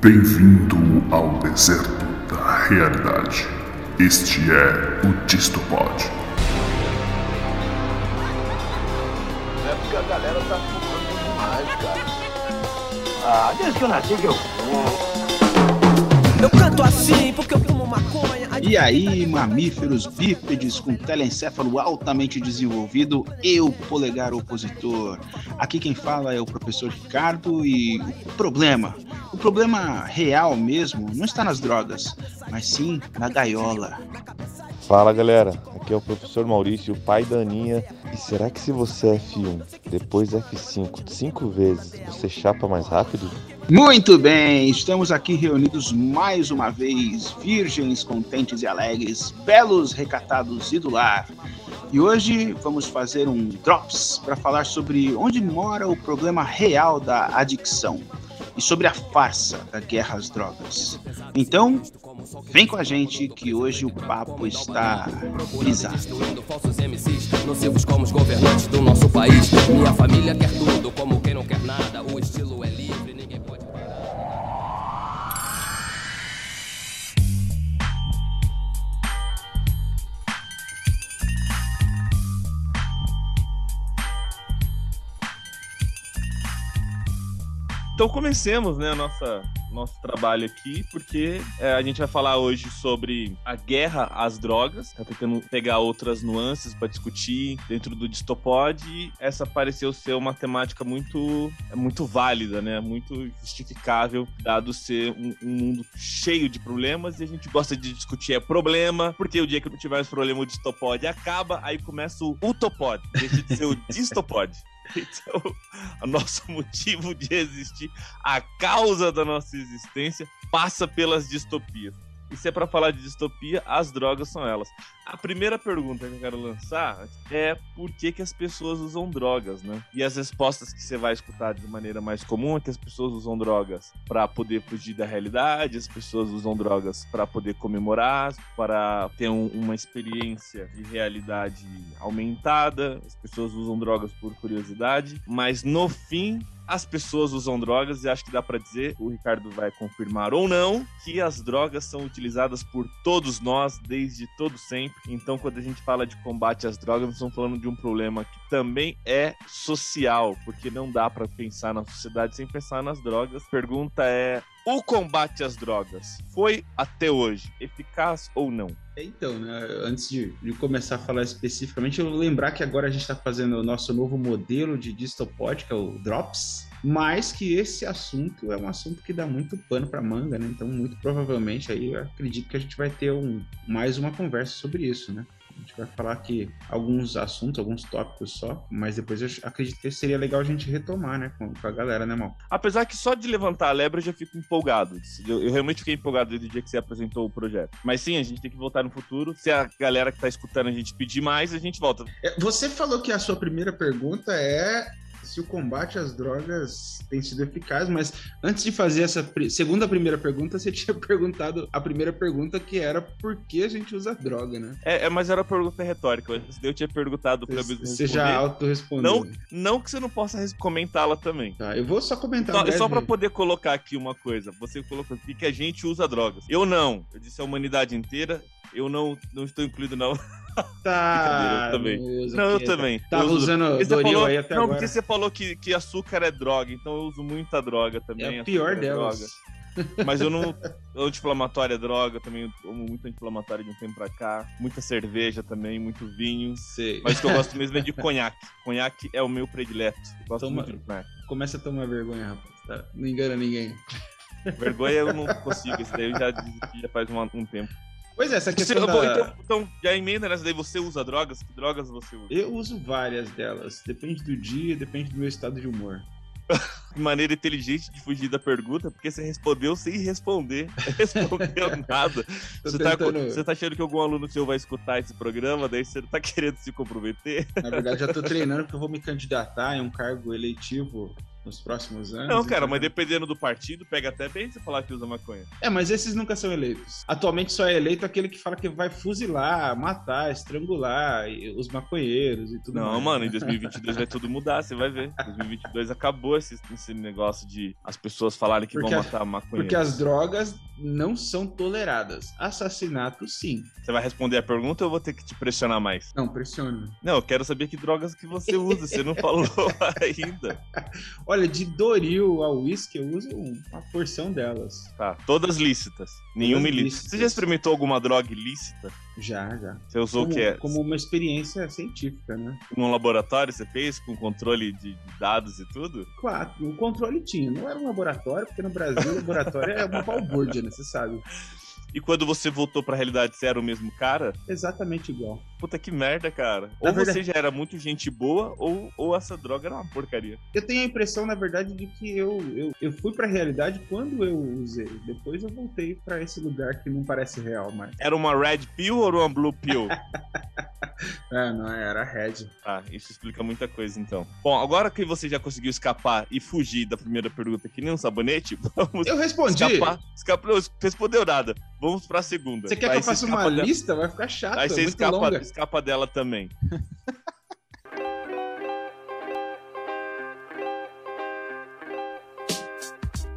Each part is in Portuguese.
Bem-vindo ao deserto da realidade. Este é o Distopod. É porque a galera tá fumando demais, cara. Ah, desde que eu nasci que eu fumo. Eu canto assim porque eu fumo maconha. E aí, mamíferos bípedes com telencéfalo altamente desenvolvido e o polegar opositor. Aqui quem fala é o professor Ricardo e o problema, o problema real mesmo, não está nas drogas, mas sim na gaiola. Fala galera, aqui é o professor Maurício, o pai da Aninha. E será que se você é F1, depois F5, cinco vezes, você chapa mais rápido? Muito bem, estamos aqui reunidos mais uma vez, virgens, contentes e alegres, belos, recatados e do lar. E hoje vamos fazer um Drops para falar sobre onde mora o problema real da adicção e sobre a farsa da guerra às drogas. Então, vem com a gente que hoje o papo está brisado. Nocivos como os governantes do nosso país. Minha família quer tudo, como quem não quer nada. Então comecemos, né, nossa nosso trabalho aqui, porque é, a gente vai falar hoje sobre a guerra às drogas, tá tentando pegar outras nuances para discutir dentro do Distopod, e essa pareceu ser uma temática muito, muito válida, né, muito justificável, dado ser um, um mundo cheio de problemas, e a gente gosta de discutir é problema, porque o dia que não tiver mais problema o Distopod acaba, aí começa o Utopod, deixa de ser o Distopod. Então, o nosso motivo de existir, a causa da nossa existência, passa pelas distopias. E se é para falar de distopia, as drogas são elas. A primeira pergunta que eu quero lançar é por que, que as pessoas usam drogas, né? E as respostas que você vai escutar de maneira mais comum é que as pessoas usam drogas para poder fugir da realidade, as pessoas usam drogas para poder comemorar, para ter um- uma experiência de realidade aumentada, as pessoas usam drogas por curiosidade, mas no fim as pessoas usam drogas e acho que dá pra dizer, o Ricardo vai confirmar ou não, que as drogas são utilizadas por todos nós desde todo sempre. Então, quando a gente fala de combate às drogas, nós estamos falando de um problema que também é social, porque não dá pra pensar na sociedade sem pensar nas drogas. Pergunta é: o combate às drogas foi até hoje eficaz ou não? Então, né, antes de, de começar a falar especificamente, eu lembrar que agora a gente está fazendo o nosso novo modelo de distopod, que é o Drops, mas que esse assunto é um assunto que dá muito pano para manga, né? Então, muito provavelmente aí eu acredito que a gente vai ter um, mais uma conversa sobre isso, né? A gente vai falar aqui alguns assuntos, alguns tópicos só, mas depois eu acredito que seria legal a gente retomar, né, com, com a galera, né, Mal? Apesar que só de levantar a lebre eu já fico empolgado. Eu, eu realmente fiquei empolgado desde o dia que você apresentou o projeto. Mas sim, a gente tem que voltar no futuro. Se a galera que tá escutando a gente pedir mais, a gente volta. É, Você falou que a sua primeira pergunta é se o combate às drogas tem sido eficaz, mas antes de fazer essa segunda primeira pergunta, você tinha perguntado a primeira pergunta que era por que a gente usa droga, né? É, é, mas era uma pergunta retórica. Eu tinha perguntado mesmo Você responder. já autorrespondeu. Não, não que você não possa comentá-la também. Tá, eu vou só comentar Só, breve. só pra poder colocar aqui uma coisa. Você colocou aqui que a gente usa drogas. Eu não. Eu disse a humanidade inteira. Eu não, não estou incluído. Brincadeira, Tá, eu também. não Não, eu também. Tava Eu usando você Doril falou- aí até não, agora. porque você falou que, que açúcar é droga, então eu uso muita droga também. É a pior é delas. droga. Mas eu não. Anti-inflamatória é droga, também eu tomo muito anti-inflamatório de um tempo pra cá. Muita cerveja também, muito vinho. Sei. Mas o que eu gosto mesmo é de conhaque. Conhaque é o meu predileto. Eu gosto Toma- muito de conhaque. Começa a tomar vergonha, rapaz. Tá? Não engana ninguém. Vergonha eu não consigo, isso daí eu já desisti já faz uma- um tempo. Pois é, essa Você- questão da... então, então, já emenda nessa daí, você usa drogas? Que drogas você usa? Eu uso várias delas. Depende do dia, depende do meu estado de humor. Que maneira inteligente de fugir da pergunta, porque você respondeu sem responder. Respondeu nada. Você tá, você tá achando que algum aluno seu vai escutar esse programa, daí você tá querendo se comprometer? Na verdade, já tô treinando porque eu vou me candidatar em um cargo eletivo nos próximos anos. Não, cara, então- mas dependendo do partido, pega até bem você falar que usa maconha. É, mas esses nunca são eleitos. Atualmente só é eleito aquele que fala que vai fuzilar, matar, estrangular os maconheiros e tudo Não, mais. mano, em 2022 vai tudo mudar, você vai ver. Em 2022 acabou esse, esse negócio de as pessoas falarem que Porque vão a- matar maconha. Porque as drogas não são toleradas. Assassinato, sim. Você vai responder a pergunta ou eu vou ter que te pressionar mais? Não, pressione. Não, eu quero saber que drogas que você usa, você não falou ainda. Olha, de Doril a whisky, eu uso uma porção delas. Tá, todas lícitas. Nenhuma ilícita. lícitas. Você já experimentou alguma droga ilícita? Já, já. Você usou como, o que? como uma experiência científica, né? Num laboratório você fez com controle de, de dados e tudo? Claro, o controle tinha. Não era um laboratório, porque no Brasil o laboratório é uma balbúrdia, né? Você sabe. E quando você voltou pra realidade, você era o mesmo cara? Exatamente igual. Puta que merda, cara. Na Ou verdade- você já era muito gente boa, ou, ou essa droga era uma porcaria. Eu tenho a impressão, na verdade, de que eu, eu, eu fui pra realidade quando eu usei. Depois eu voltei pra esse lugar que não parece real mais. Era uma red pill ou uma blue pill? É, não, era Red. Ah, isso explica muita coisa, então. Bom, agora que você já conseguiu escapar e fugir da primeira pergunta que nem um sabonete, vamos Eu respondi. escapar. Escapar, não respondeu nada. Vamos pra segunda. Você quer Aí que eu faça uma dela- lista? Vai ficar chato, Aí é você muito escapa, longa. escapa dela também.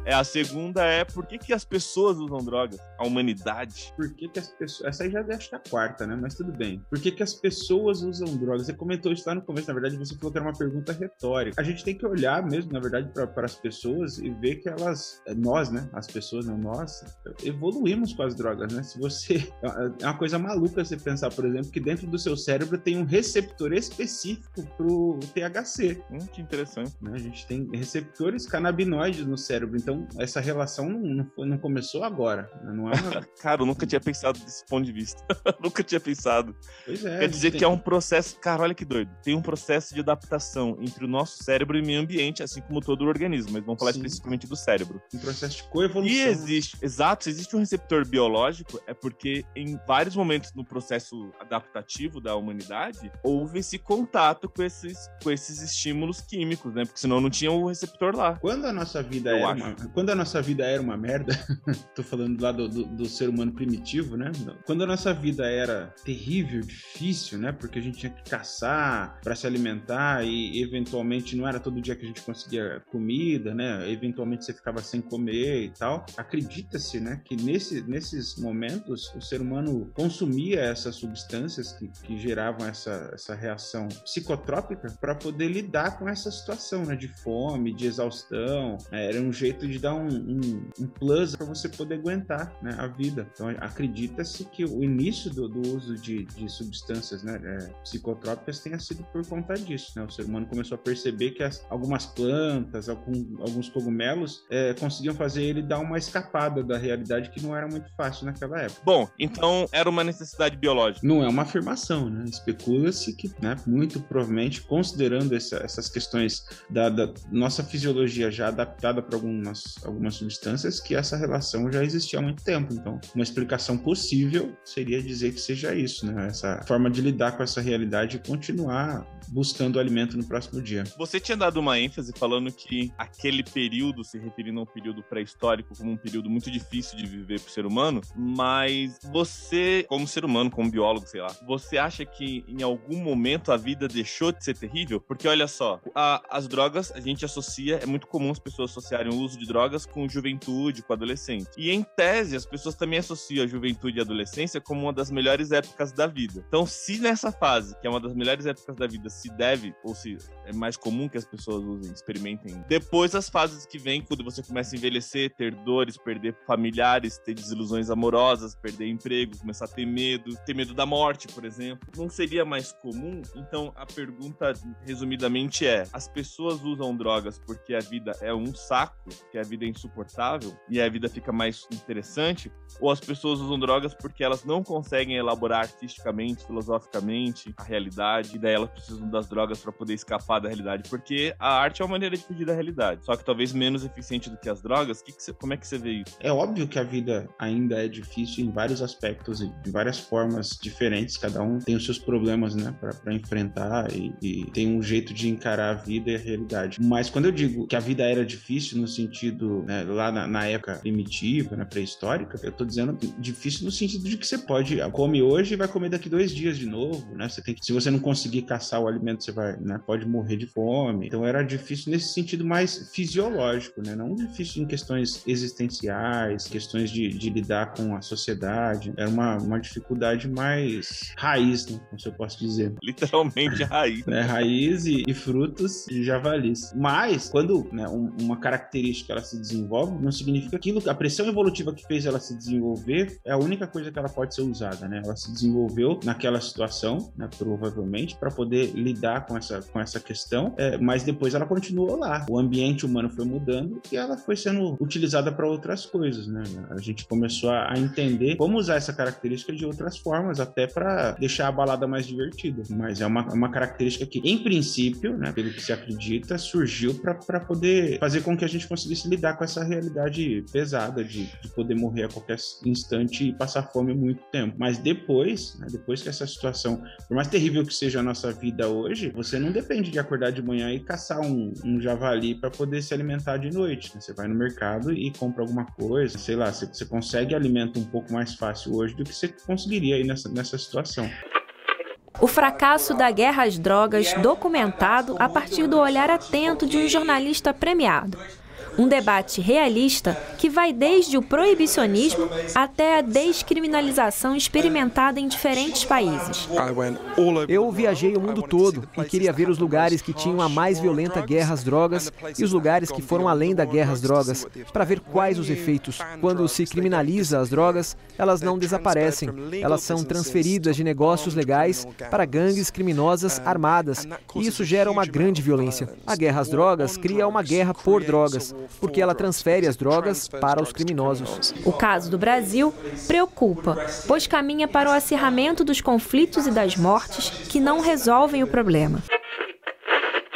É, a segunda é por que, que as pessoas usam drogas? A humanidade. Por que, que as pessoas. Essa aí já acho que é a quarta, né? Mas tudo bem. Por que, que as pessoas usam drogas? Você comentou isso lá no começo, na verdade, você falou que era uma pergunta retórica. A gente tem que olhar mesmo, na verdade, para as pessoas e ver que elas. é, Nós, né? As pessoas, não nós, evoluímos com as drogas, né? Se você. É uma coisa maluca você pensar, por exemplo, que dentro do seu cérebro tem um receptor específico pro THC. Hum, que interessante. né? A gente tem receptores canabinoides no cérebro, então essa relação não, não, começou agora. né? Não é uma. Cara, eu nunca tinha pensado desse ponto de vista. nunca tinha pensado. Pois é. Quer dizer que é um processo. Cara, olha que doido. Tem um processo de adaptação entre o nosso cérebro e o meio ambiente, assim como todo o organismo. Mas vamos falar Sim. especificamente do cérebro. um processo de coevolução. E existe, exato, se existe um receptor biológico, é porque em vários momentos no processo adaptativo da humanidade, houve esse contato com esses, com esses estímulos químicos, né? Porque senão não tinha o receptor lá. Quando a nossa vida Eu era acho. uma, quando a nossa vida era uma merda, tô falando lá do, do, do ser humano primitivo, né? Quando a nossa vida era terrível, difícil, né? Porque a gente tinha que caçar para se alimentar e eventualmente não era todo dia que a gente conseguia comida, né? Eventualmente você ficava sem comer e tal. Acredita-se, né, que nesse, nesses momentos o ser humano consumia essas substâncias que, que geravam essa, essa reação psicotrópica para poder lidar com essa situação, né, de fome, de exaustão. né? Era um jeito de dar um, um, um plus para você poder aguentar né, a vida. Então acredita-se que o início do, do uso de, de substâncias né, é, psicotrópicas tenha sido por conta disso. Né? O ser humano começou a perceber que as- algumas plantas, algum- alguns cogumelos é, conseguiam fazer ele dar uma escapada da realidade que não era muito fácil naquela época. Bom, então era uma necessidade biológica. Não é uma afirmação, né? Especula-se que, né, muito provavelmente, considerando essa- essas questões da, da nossa fisiologia já adaptada para algumas, algumas substâncias, que essa relação já existia há muito tempo. Então, uma explicação possível seria dizer que seja isso, né? Essa forma de lidar com essa realidade e continuar buscando alimento no próximo dia. Você tinha dado uma ênfase falando que aquele período, se referindo a um período pré-histórico, como um período muito difícil de viver pro ser humano, mas você, como ser humano, como biólogo, sei lá, você acha que em algum momento a vida deixou de ser terrível? Porque olha só, a- as drogas a gente associa, é muito comum as pessoas associarem o uso de drogas com juventude, com adolescente. E em tese, as pessoas também associam a juventude e a adolescência como uma das melhores épocas da vida. Então, se nessa fase, que é uma das melhores épocas da vida, se deve, ou se é mais comum que as pessoas usem, experimentem, depois as fases que vêm, quando você começa a envelhecer, ter dores, perder familiares, ter desilusões amorosas, perder emprego, começar a ter medo, ter medo da morte, por exemplo, não seria mais comum? Então, a pergunta, resumidamente, é: as pessoas usam drogas porque a vida é um saco, que a vida é insuportável e a vida fica mais interessante, ou as pessoas usam drogas porque elas não conseguem elaborar artisticamente, filosoficamente a realidade, e daí elas precisam das drogas para poder escapar da realidade, porque a arte é uma maneira de fugir da realidade, só que talvez menos eficiente do que as drogas. Que que cê, como é que você vê isso? É óbvio que a vida ainda é difícil em vários aspectos e de várias formas diferentes, cada um tem os seus problemas, né, para enfrentar e, e tem um jeito de encarar a vida e a realidade. Mas quando eu digo que a vida era difícil no sentido, né, lá na, na, época primitiva, na pré-histórica, eu tô dizendo difícil no sentido de que você pode come hoje e vai comer daqui dois dias de novo, né? Você tem que, se você não conseguir caçar o alimento, você vai, né, pode morrer de fome. Então era difícil nesse sentido mais fisiológico, né? Não difícil em questões existenciais, questões de, de lidar com a sociedade. Era uma, uma dificuldade mais raiz, né? Como se eu posso dizer. Literalmente raiz. É, raiz e, e frutos de javalis. Mas, quando né, um, uma característica ela se desenvolve, não significa que a pressão evolutiva que fez ela se desenvolver é a única coisa que ela pode ser usada, né? Ela se desenvolveu naquela situação, né, provavelmente, para poder lidar com essa, com essa questão, é, mas depois ela continuou lá. O ambiente humano foi mudando e ela foi sendo utilizada para outras coisas, né? A gente começou a, entender como usar essa característica de outras formas, até para deixar a balada mais divertida. Mas é uma, uma característica que, em princípio, né, pelo que se acredita, surgiu para poder fazer com que a gente conseguisse lidar com essa realidade pesada de, de poder morrer a qualquer instante e passar fome muito tempo. Mas depois, né, depois que essa situação, por mais terrível que seja a nossa vida hoje, você não depende de acordar de manhã e caçar um, um javali para poder se alimentar de noite. Né? Você vai no mercado e compra alguma coisa, sei lá, você, você consegue alimento um pouco mais fácil hoje do que você conseguiria aí nessa, nessa situação. O fracasso da guerra às drogas documentado a partir do olhar atento de um jornalista premiado. Um debate realista que vai desde o proibicionismo até a descriminalização experimentada em diferentes países. Eu viajei o mundo todo e queria ver os lugares que tinham a mais violenta guerra às drogas e os lugares que foram além da guerra às drogas, para ver quais os efeitos. Quando se criminaliza as drogas, elas não desaparecem, elas são transferidas de negócios legais para gangues criminosas armadas, e isso gera uma grande violência. A guerra às drogas cria uma guerra por drogas porque ela transfere as drogas para os criminosos. O caso do Brasil preocupa, pois caminha para o acirramento dos conflitos e das mortes que não resolvem o problema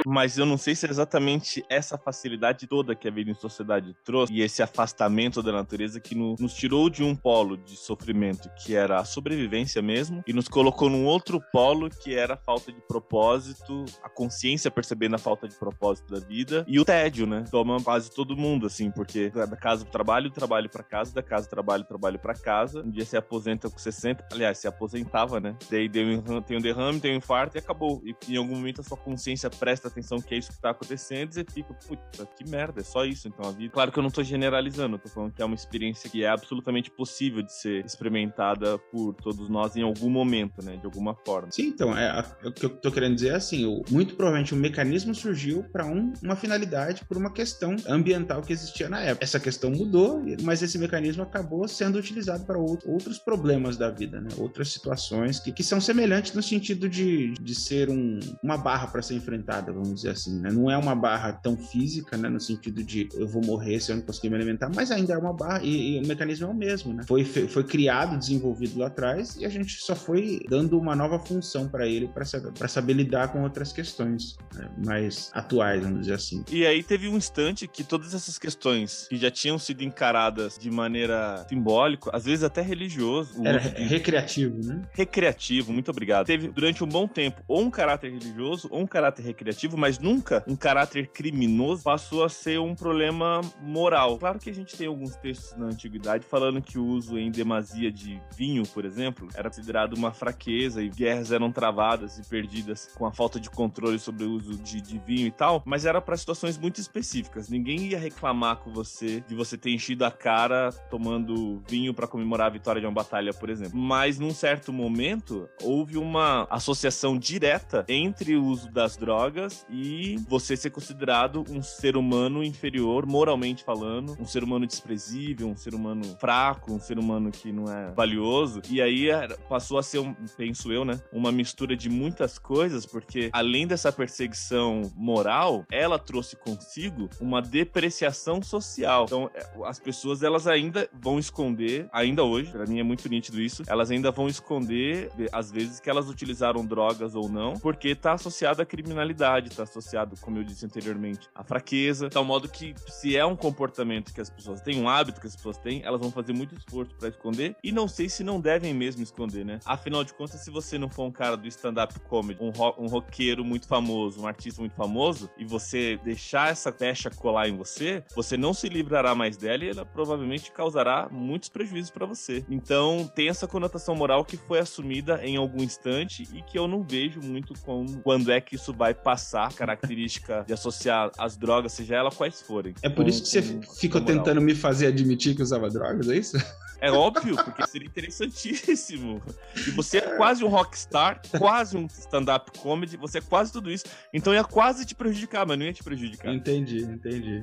mas eu não sei se é exatamente essa facilidade toda que a vida em sociedade trouxe e esse afastamento da natureza que no, nos tirou de um polo de sofrimento que era a sobrevivência mesmo e nos colocou num outro polo que era a falta de propósito, a consciência percebendo a falta de propósito da vida e o tédio, né? Toma quase todo mundo, assim, porque da casa pro trabalho, trabalho para casa, da casa trabalho, trabalho para casa. Um dia se aposenta com 60, aliás, se aposentava, né? Daí deu, tem um derrame, tem um infarto e acabou. E em algum momento a sua consciência presta atenção que é isso que tá acontecendo, e você fica, puta, que merda, é só isso então a vida. Claro que eu não tô generalizando, eu tô falando que é uma experiência que é absolutamente possível de ser experimentada por todos nós em algum momento, né, de alguma forma. Sim, então, é o que eu tô querendo dizer é assim, o, muito provavelmente o mecanismo surgiu para um, uma finalidade, por uma questão ambiental que existia na época. Essa questão mudou, mas esse mecanismo acabou sendo utilizado para outro, outros problemas da vida, né, outras situações que, que são semelhantes no sentido de, de ser um, uma barra para ser enfrentada, vamos dizer assim, né? Não é uma barra tão física, né? No sentido de eu vou morrer se eu não conseguir me alimentar, mas ainda é uma barra e, e o mecanismo é o mesmo, né? Foi, foi criado, desenvolvido lá atrás e a gente só foi dando uma nova função para ele para saber, saber lidar com outras questões né? mais atuais, vamos dizer assim. E aí teve um instante que todas essas questões que já tinham sido encaradas de maneira simbólica, às vezes até religioso. Era recreativo, né? Recreativo, muito obrigado. Teve durante um bom tempo ou um caráter religioso ou um caráter recreativo, mas nunca um caráter criminoso passou a ser um problema moral. Claro que a gente tem alguns textos na antiguidade falando que o uso em demasia de vinho, por exemplo, era considerado uma fraqueza e guerras eram travadas e perdidas com a falta de controle sobre o uso de, de vinho e tal, mas era para situações muito específicas. Ninguém ia reclamar com você de você ter enchido a cara tomando vinho para comemorar a vitória de uma batalha, por exemplo. Mas num certo momento houve uma associação direta entre o uso das drogas drogas e você ser considerado um ser humano inferior, moralmente falando, um ser humano desprezível, um ser humano fraco, um ser humano que não é valioso. E aí passou a ser, um, penso eu, né, uma mistura de muitas coisas, porque além dessa perseguição moral, ela trouxe consigo uma depreciação social. Então, é, as pessoas elas ainda vão esconder, ainda hoje, para mim é muito nítido isso, elas ainda vão esconder às vezes que elas utilizaram drogas ou não, porque tá associado à criminalidade, tá associado, como eu disse anteriormente, à fraqueza, tal modo que se é um comportamento que as pessoas têm, um hábito que as pessoas têm, elas vão fazer muito esforço para esconder e não sei se não devem mesmo esconder, né? Afinal de contas, se você não for um cara do stand-up comedy, um, ro um roqueiro muito famoso, um artista muito famoso, e você deixar essa pecha colar em você, você não se livrará mais dela e ela provavelmente causará muitos prejuízos para você. Então, tem essa conotação moral que foi assumida em algum instante e que eu não vejo muito quando é que isso vai passar, característica de associar as drogas, seja ela quais forem. É por com, isso que você ficou tentando me fazer admitir que usava drogas, é isso? É óbvio, porque seria interessantíssimo. E você é quase um rockstar, quase um stand-up comedy, você é quase tudo isso. Então ia quase te prejudicar, mas não ia te prejudicar. Entendi, entendi.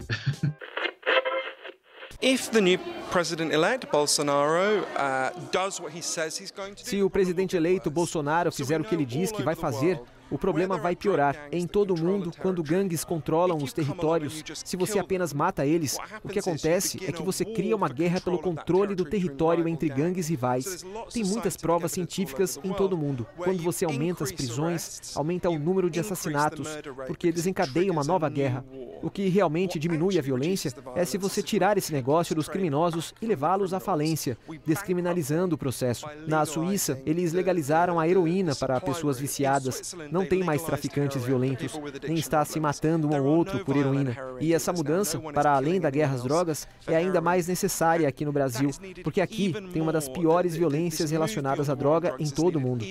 Se o presidente eleito Bolsonaro fizer o que ele diz que vai fazer, o problema vai piorar. Em todo o mundo, quando gangues controlam os territórios, se você apenas mata eles, o que acontece é que você cria uma guerra pelo controle do território entre gangues rivais. Tem muitas provas científicas em todo o mundo. Quando você aumenta as prisões, aumenta o número de assassinatos, porque desencadeia uma nova guerra. O que realmente diminui a violência é se você tirar esse negócio dos criminosos e levá-los à falência, descriminalizando o processo. Na Suíça, eles legalizaram a heroína para pessoas viciadas. Não não tem mais traficantes violentos, nem está se matando um ao outro por heroína. E essa mudança, para além da guerra às drogas, é ainda mais necessária aqui no Brasil, porque aqui tem uma das piores violências relacionadas à droga em todo o mundo.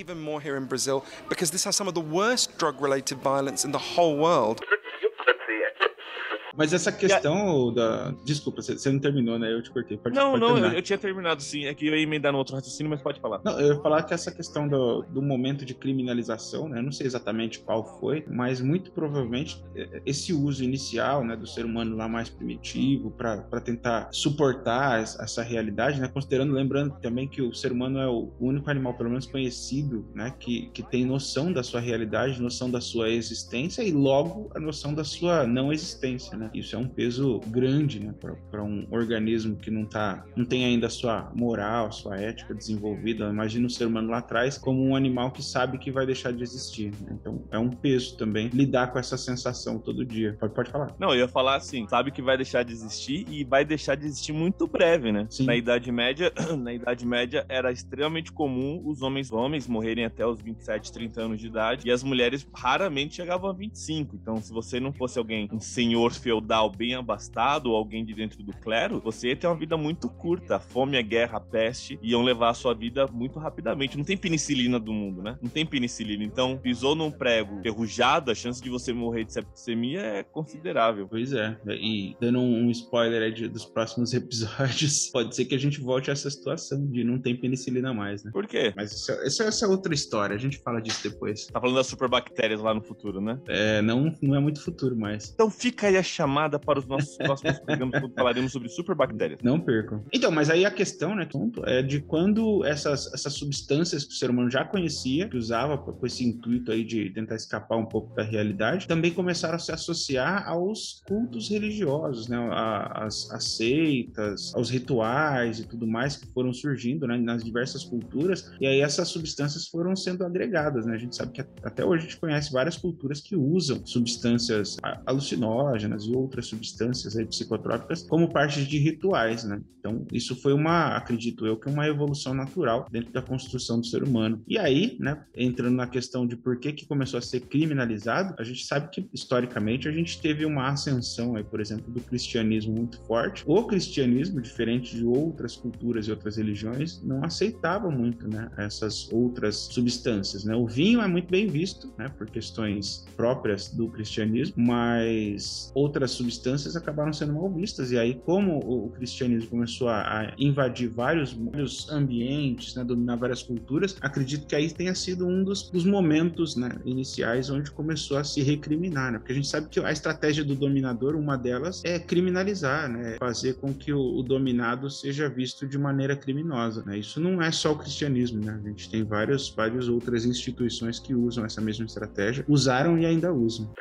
Mas essa questão a... da. Desculpa, você não terminou, né? Eu te cortei. Pode, não, pode não, eu, eu, tinha terminado sim. É que eu ia emendar no outro raciocínio, mas pode falar. Não, eu ia falar que essa questão do, do momento de criminalização, né? Eu não sei exatamente qual foi, mas muito provavelmente é, esse uso inicial, né, do ser humano lá mais primitivo, para tentar suportar essa realidade, né? Considerando, lembrando também que o ser humano é o único animal, pelo menos conhecido, né? Que, que tem noção da sua realidade, noção da sua existência e logo a noção da sua não existência, né? Né? Isso é um peso grande, né, para um organismo que não tá, não tem ainda a sua moral, a sua ética desenvolvida. Imagina o ser humano lá atrás como um animal que sabe que vai deixar de existir. Né? Então é um peso também lidar com essa sensação todo dia. Pode, pode falar. Não, eu ia falar assim, sabe que vai deixar de existir e vai deixar de existir muito breve, né? Sim. Na Idade Média, na Idade Média era extremamente comum os homens homens morrerem até os 27, 30 anos de idade e as mulheres raramente chegavam a 25. Então, se você não fosse alguém, um senhor feudal feudal bem abastado ou alguém de dentro do clero, você ia ter uma vida muito curta. A fome, a guerra, a peste iam levar a sua vida muito rapidamente. Não tem penicilina do mundo, né? Não tem penicilina. Então, pisou num prego ferrujado, a chance de você morrer de septicemia é considerável. Pois é. E dando um spoiler dos próximos episódios, pode ser que a gente volte a essa situação de não ter penicilina mais, né? Por quê? Mas isso, isso, essa é outra história. A gente fala disso depois. Tá falando das superbactérias lá no futuro, né? É, não, não é muito futuro mais. Então fica aí a chamada para os nossos próximos programas, quando falaremos sobre superbactérias. Não percam. Então, mas aí a questão, né, é de quando essas, essas substâncias que o ser humano já conhecia, que usava com esse intuito aí de tentar escapar um pouco da realidade, também começaram a se associar aos cultos religiosos, né, às, às seitas, aos rituais e tudo mais que foram surgindo né, nas diversas culturas, e aí essas substâncias foram sendo agregadas, né? A gente sabe que até hoje a gente conhece várias culturas que usam substâncias alucinógenas outras substâncias aí, psicotrópicas como parte de rituais, né? Então, isso foi uma, acredito eu, que uma evolução natural dentro da construção do ser humano. E aí, né, entrando na questão de por que que começou a ser criminalizado, a gente sabe que historicamente a gente teve uma ascensão aí, por exemplo, do cristianismo muito forte. O cristianismo, diferente de outras culturas e outras religiões, não aceitava muito, né, essas outras substâncias, né? O vinho é muito bem visto, né, por questões próprias do cristianismo, mas outras outras substâncias acabaram sendo mal vistas. E aí, como o cristianismo começou a, invadir vários, vários ambientes, né, dominar várias culturas, acredito que aí tenha sido um dos, dos momentos né, iniciais onde começou a se recriminar, né? Porque a gente sabe que a estratégia do dominador, uma delas é criminalizar, né? Fazer com que o, o dominado seja visto de maneira criminosa, né? Isso não é só o cristianismo, né? A gente tem várias, várias outras instituições que usam essa mesma estratégia, usaram e ainda usam.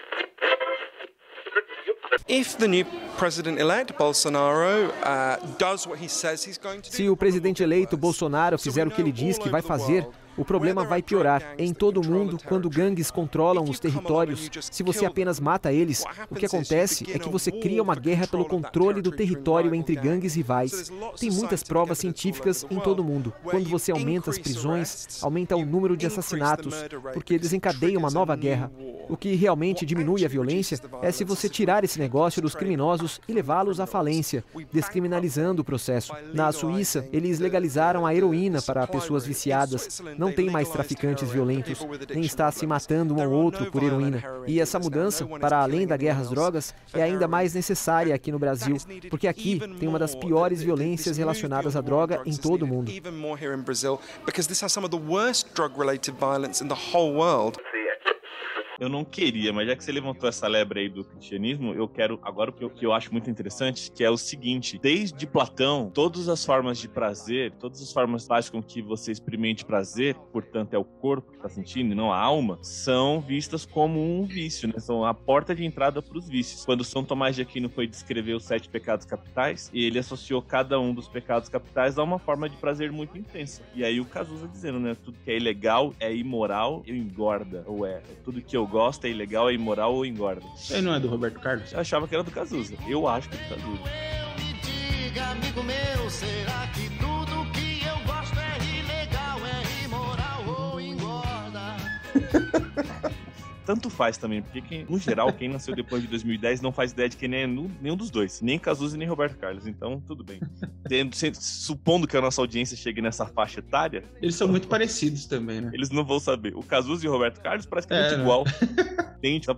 Se o presidente eleito Bolsonaro fizer o que ele diz que vai fazer, o problema vai piorar em todo o mundo quando gangues controlam os territórios. Se você apenas mata eles, o que acontece é que você cria uma guerra pelo controle do território entre gangues rivais. Tem muitas provas científicas em todo o mundo. Quando você aumenta as prisões, aumenta o número de assassinatos, porque desencadeia uma nova guerra. O que realmente diminui a violência é se você tirar esse negócio dos criminosos e levá-los à falência, descriminalizando o processo. Na Suíça, eles legalizaram a heroína para pessoas viciadas não tem mais traficantes violentos, nem está se matando um ao outro por heroína. E essa mudança, para além da guerra às drogas, é ainda mais necessária aqui no Brasil, porque aqui tem uma das piores violências relacionadas à droga em todo o mundo. Eu não queria, mas já que você levantou essa lebre aí do cristianismo, eu quero agora o que eu, que eu acho muito interessante, que é o seguinte: desde Platão, todas as formas de prazer, todas as formas fazem com que você experimente prazer, portanto é o corpo que está sentindo não a alma, são vistas como um vício, né? São a porta de entrada para os vícios. Quando São Tomás de Aquino foi descrever os sete pecados capitais, ele associou cada um dos pecados capitais a uma forma de prazer muito intensa. E aí o Cazuza dizendo, né? Tudo que é ilegal é imoral e engorda. Ou é, tudo que eu gosta é ilegal, é imoral ou engorda. Isso aí não é do Roberto Carlos? Eu achava que era do Cazuza. Eu acho que é do Cazuza. Diga, amigo meu, será que tudo que eu gosto é ilegal, é imoral ou engorda? Tanto faz também, porque quem, no geral, quem nasceu depois de 2010 não faz ideia de quem é nenhum dos dois, nem Cazuza nem Roberto Carlos, então tudo bem. Tendo, supondo que a nossa audiência chegue nessa faixa etária. Eles são muito parecidos também, né? Eles não vão saber. O Cazuza e o Roberto Carlos praticamente é, né? igual.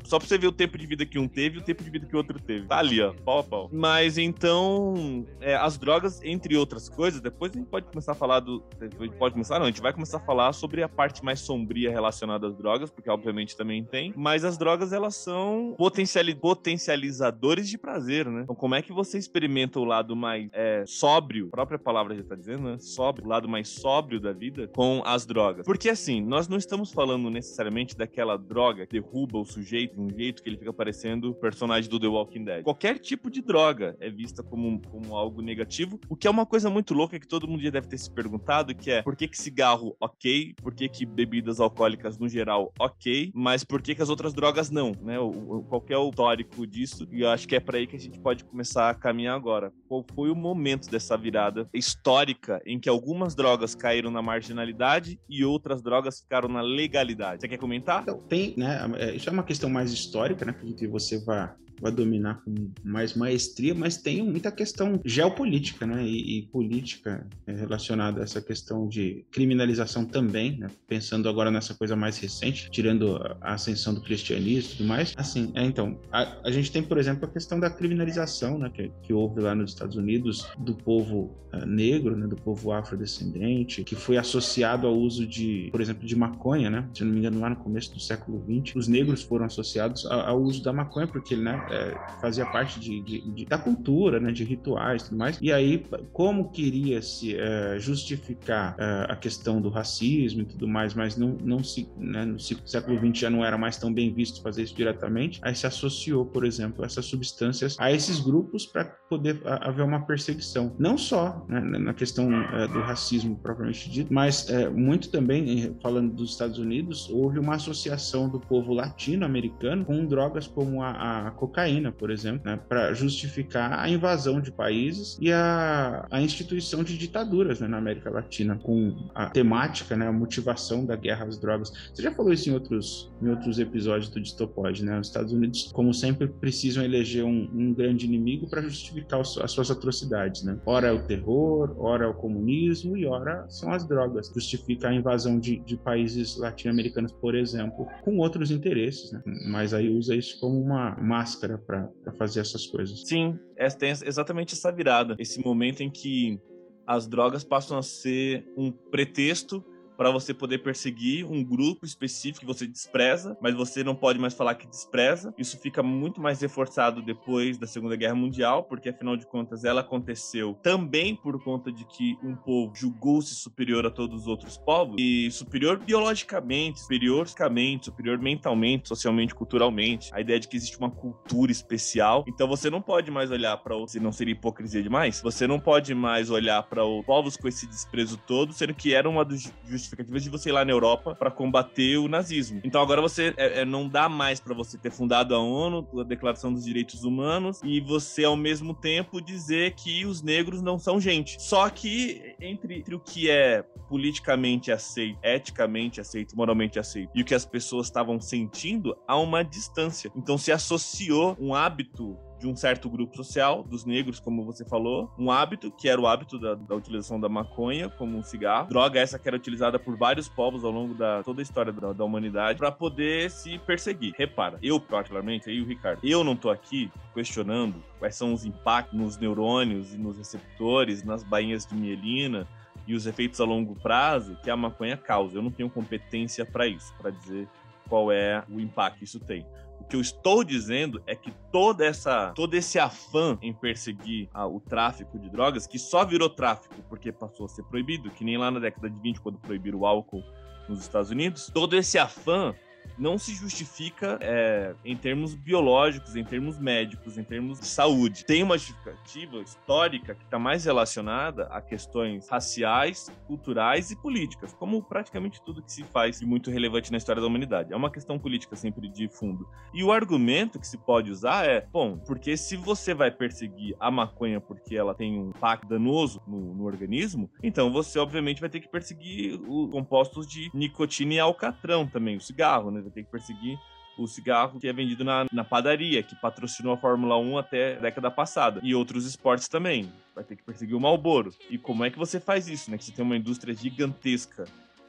Só pra você ver o tempo de vida que um teve e o tempo de vida que o outro teve. Tá ali, ó, pau a pau. Mas então, é, as drogas, entre outras coisas, depois a gente pode começar a falar do. A gente pode começar, não, a gente vai começar a falar sobre a parte mais sombria relacionada às drogas, porque obviamente também tem, mas as drogas elas são potenciali potencializadores de prazer, né? Então, como é que você experimenta o lado mais é, sóbrio, a própria palavra já tá dizendo, né? Sóbrio, o lado mais sóbrio da vida com as drogas. Porque assim, nós não estamos falando necessariamente daquela droga que derruba o sujeito de um jeito que ele fica parecendo o personagem do The Walking Dead. Qualquer tipo de droga é vista como, como algo negativo, o que é uma coisa muito louca que todo mundo já deve ter se perguntado, que é por que, que cigarro ok, por que, que bebidas alcoólicas no geral ok, mas por que, que as outras drogas não, né? O, o, qual é o histórico disso? E eu acho que é para aí que a gente pode começar a caminhar agora. Qual foi o momento dessa virada histórica em que algumas drogas caíram na marginalidade e outras drogas ficaram na legalidade? Você quer comentar? Então, tem, né? É, isso é uma questão mais histórica, né? Que você vai vai dominar com mais maestria, mas tem muita questão geopolítica, né? E, e política relacionada a essa questão de criminalização também, né? Pensando agora nessa coisa mais recente, tirando a ascensão do cristianismo e tudo mais. Assim, é, então, a, a, gente tem, por exemplo, a questão da criminalização, né? Que, que houve lá nos Estados Unidos do povo uh, negro, né? Do povo afrodescendente, que foi associado ao uso de, por exemplo, de maconha, né? Se não me engano, lá no começo do século XX, os negros foram associados ao, uso da maconha, porque, né? é, fazia parte de, de, de, da cultura, né, de rituais e tudo mais. E aí, como queria se é, justificar é, a questão do racismo e tudo mais, mas não, não se, né, no século XX já não era tão bem visto fazer isso diretamente, aí se associou, por exemplo, essas substâncias a esses grupos para poder haver uma perseguição. Não só né, na questão é, do racismo propriamente dito, mas é, muito também, falando dos Estados Unidos, houve uma associação do povo latino-americano com drogas como a, a cocaína, por exemplo, né, para justificar a invasão de países e a, a instituição de ditaduras né, na América Latina, com a temática, né, a motivação da guerra às drogas. Você já falou isso em outros, em outros episódios do Distopod, né? Os Estados Unidos, como sempre, precisam eleger um, um grande inimigo para justificar os, as suas atrocidades, né? Ora é o terror, ora é o comunismo e ora são as drogas. Justifica a invasão de, de países latino-americanos, por exemplo, com outros interesses, né? Mas aí usa isso como uma máscara para fazer essas coisas. Sim, essa tem exatamente essa virada, esse momento em que as drogas passam a ser um pretexto para você poder perseguir um grupo específico que você despreza, mas você não pode mais falar que despreza. Isso fica muito mais reforçado depois da Segunda Guerra Mundial, porque afinal de contas ela aconteceu também por conta de que um povo julgou-se superior a todos os outros povos e superior biologicamente, superior fisicamente, superior mentalmente, socialmente, culturalmente. A ideia de que existe uma cultura especial. Então você não pode mais olhar para o, se não seria hipocrisia demais, você não pode mais olhar para os povos com esse desprezo todo, sendo que era uma dos justificativas de você ir lá na Europa para combater o nazismo. Então agora você é, é, não dá mais para você ter fundado a ONU, a Declaração dos Direitos Humanos, e você ao mesmo tempo dizer que os negros não são gente. Só que entre, entre o que é politicamente aceito, eticamente aceito, moralmente aceito e o que as pessoas estavam sentindo, há uma distância. Então se associou um hábito de um certo grupo social, dos negros, como você falou, um hábito, que era o hábito da, da utilização da maconha como um cigarro, droga essa que era utilizada por vários povos ao longo da toda a história da, da humanidade, para poder se perseguir. Repara, eu particularmente, aí o Ricardo, eu não tô aqui questionando quais são os impactos nos neurônios e nos receptores, nas bainhas de mielina, e os efeitos a longo prazo que a maconha causa. Eu não tenho competência para isso, para dizer qual é o impacto que isso tem. O que eu estou dizendo é que toda essa, todo esse afã em perseguir ah, o tráfico de drogas, que só virou tráfico porque passou a ser proibido, que nem lá na década de 20, quando proibiram o álcool nos Estados Unidos, todo esse afã não se justifica é, em termos biológicos, em termos médicos, em termos de saúde. Tem uma justificativa histórica que está mais relacionada a questões raciais, culturais e políticas, como praticamente tudo que se faz de muito relevante na história da humanidade. É uma questão política sempre de fundo. E o argumento que se pode usar é, bom, porque se você vai perseguir a maconha porque ela tem um impacto danoso no, no organismo, então você obviamente vai ter que perseguir os compostos de nicotina e alcatrão também, o cigarro, né? Vai ter que perseguir o cigarro que é vendido na, na padaria, que patrocinou a Fórmula 1 até a década passada. E outros esportes também. Vai ter que perseguir o Malboro. E como é que você faz isso, né? Que você tem uma indústria gigantesca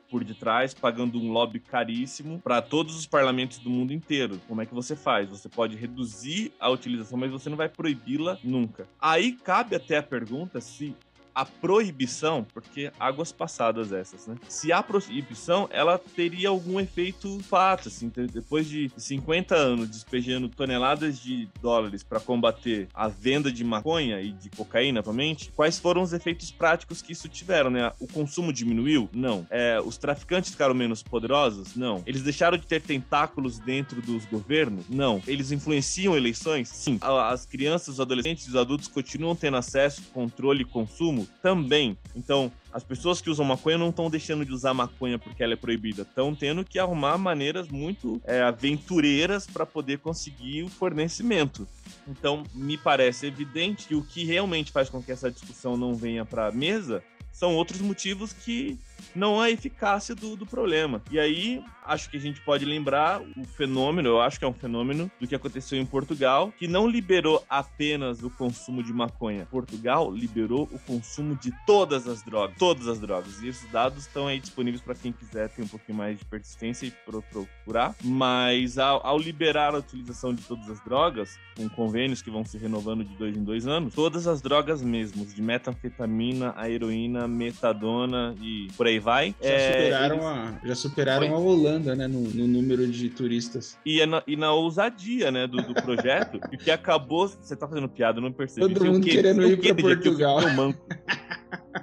por detrás, pagando um lobby caríssimo para todos os parlamentos do mundo inteiro. Como é que você faz? Você pode reduzir a utilização, mas você não vai proibi-la nunca. Aí cabe até a pergunta se a proibição, porque águas passadas essas, né? Se a proibição, ela teria algum efeito fato, assim, depois de 50 anos despejando toneladas de dólares para combater a venda de maconha e de cocaína, novamente, quais foram os efeitos práticos que isso tiveram, né? O consumo diminuiu? Não. É, os traficantes ficaram menos poderosos? Não. Eles deixaram de ter tentáculos dentro dos governos? Não. Eles influenciam eleições? Sim. As crianças, os adolescentes e os adultos continuam tendo acesso, controle e consumo? Também. Então, as pessoas que usam maconha não estão deixando de usar maconha porque ela é proibida, estão tendo que arrumar maneiras muito é, aventureiras para poder conseguir o fornecimento. Então, me parece evidente que o que realmente faz com que essa discussão não venha para a mesa são outros motivos que não a eficácia do, do problema. E aí, acho que a gente pode lembrar o fenômeno, eu acho que é um fenômeno do que aconteceu em Portugal, que não liberou apenas o consumo de maconha. Portugal liberou o consumo de todas as drogas, todas as drogas. E esses dados estão aí disponíveis para quem quiser ter um pouquinho mais de persistência e procurar. Mas ao, ao liberar a utilização de todas as drogas, com convênios que vão se renovando de dois em dois anos, todas as drogas mesmo, de metanfetamina, a heroína, metadona e por aí vai. Já é, superaram, eles- a, já superaram Foi. a Holanda, né? No, no número de turistas. E, é na, e na ousadia, né, do, do projeto, e que acabou. Você tá fazendo piada, eu não percebi. Todo mundo querendo ir pra Portugal.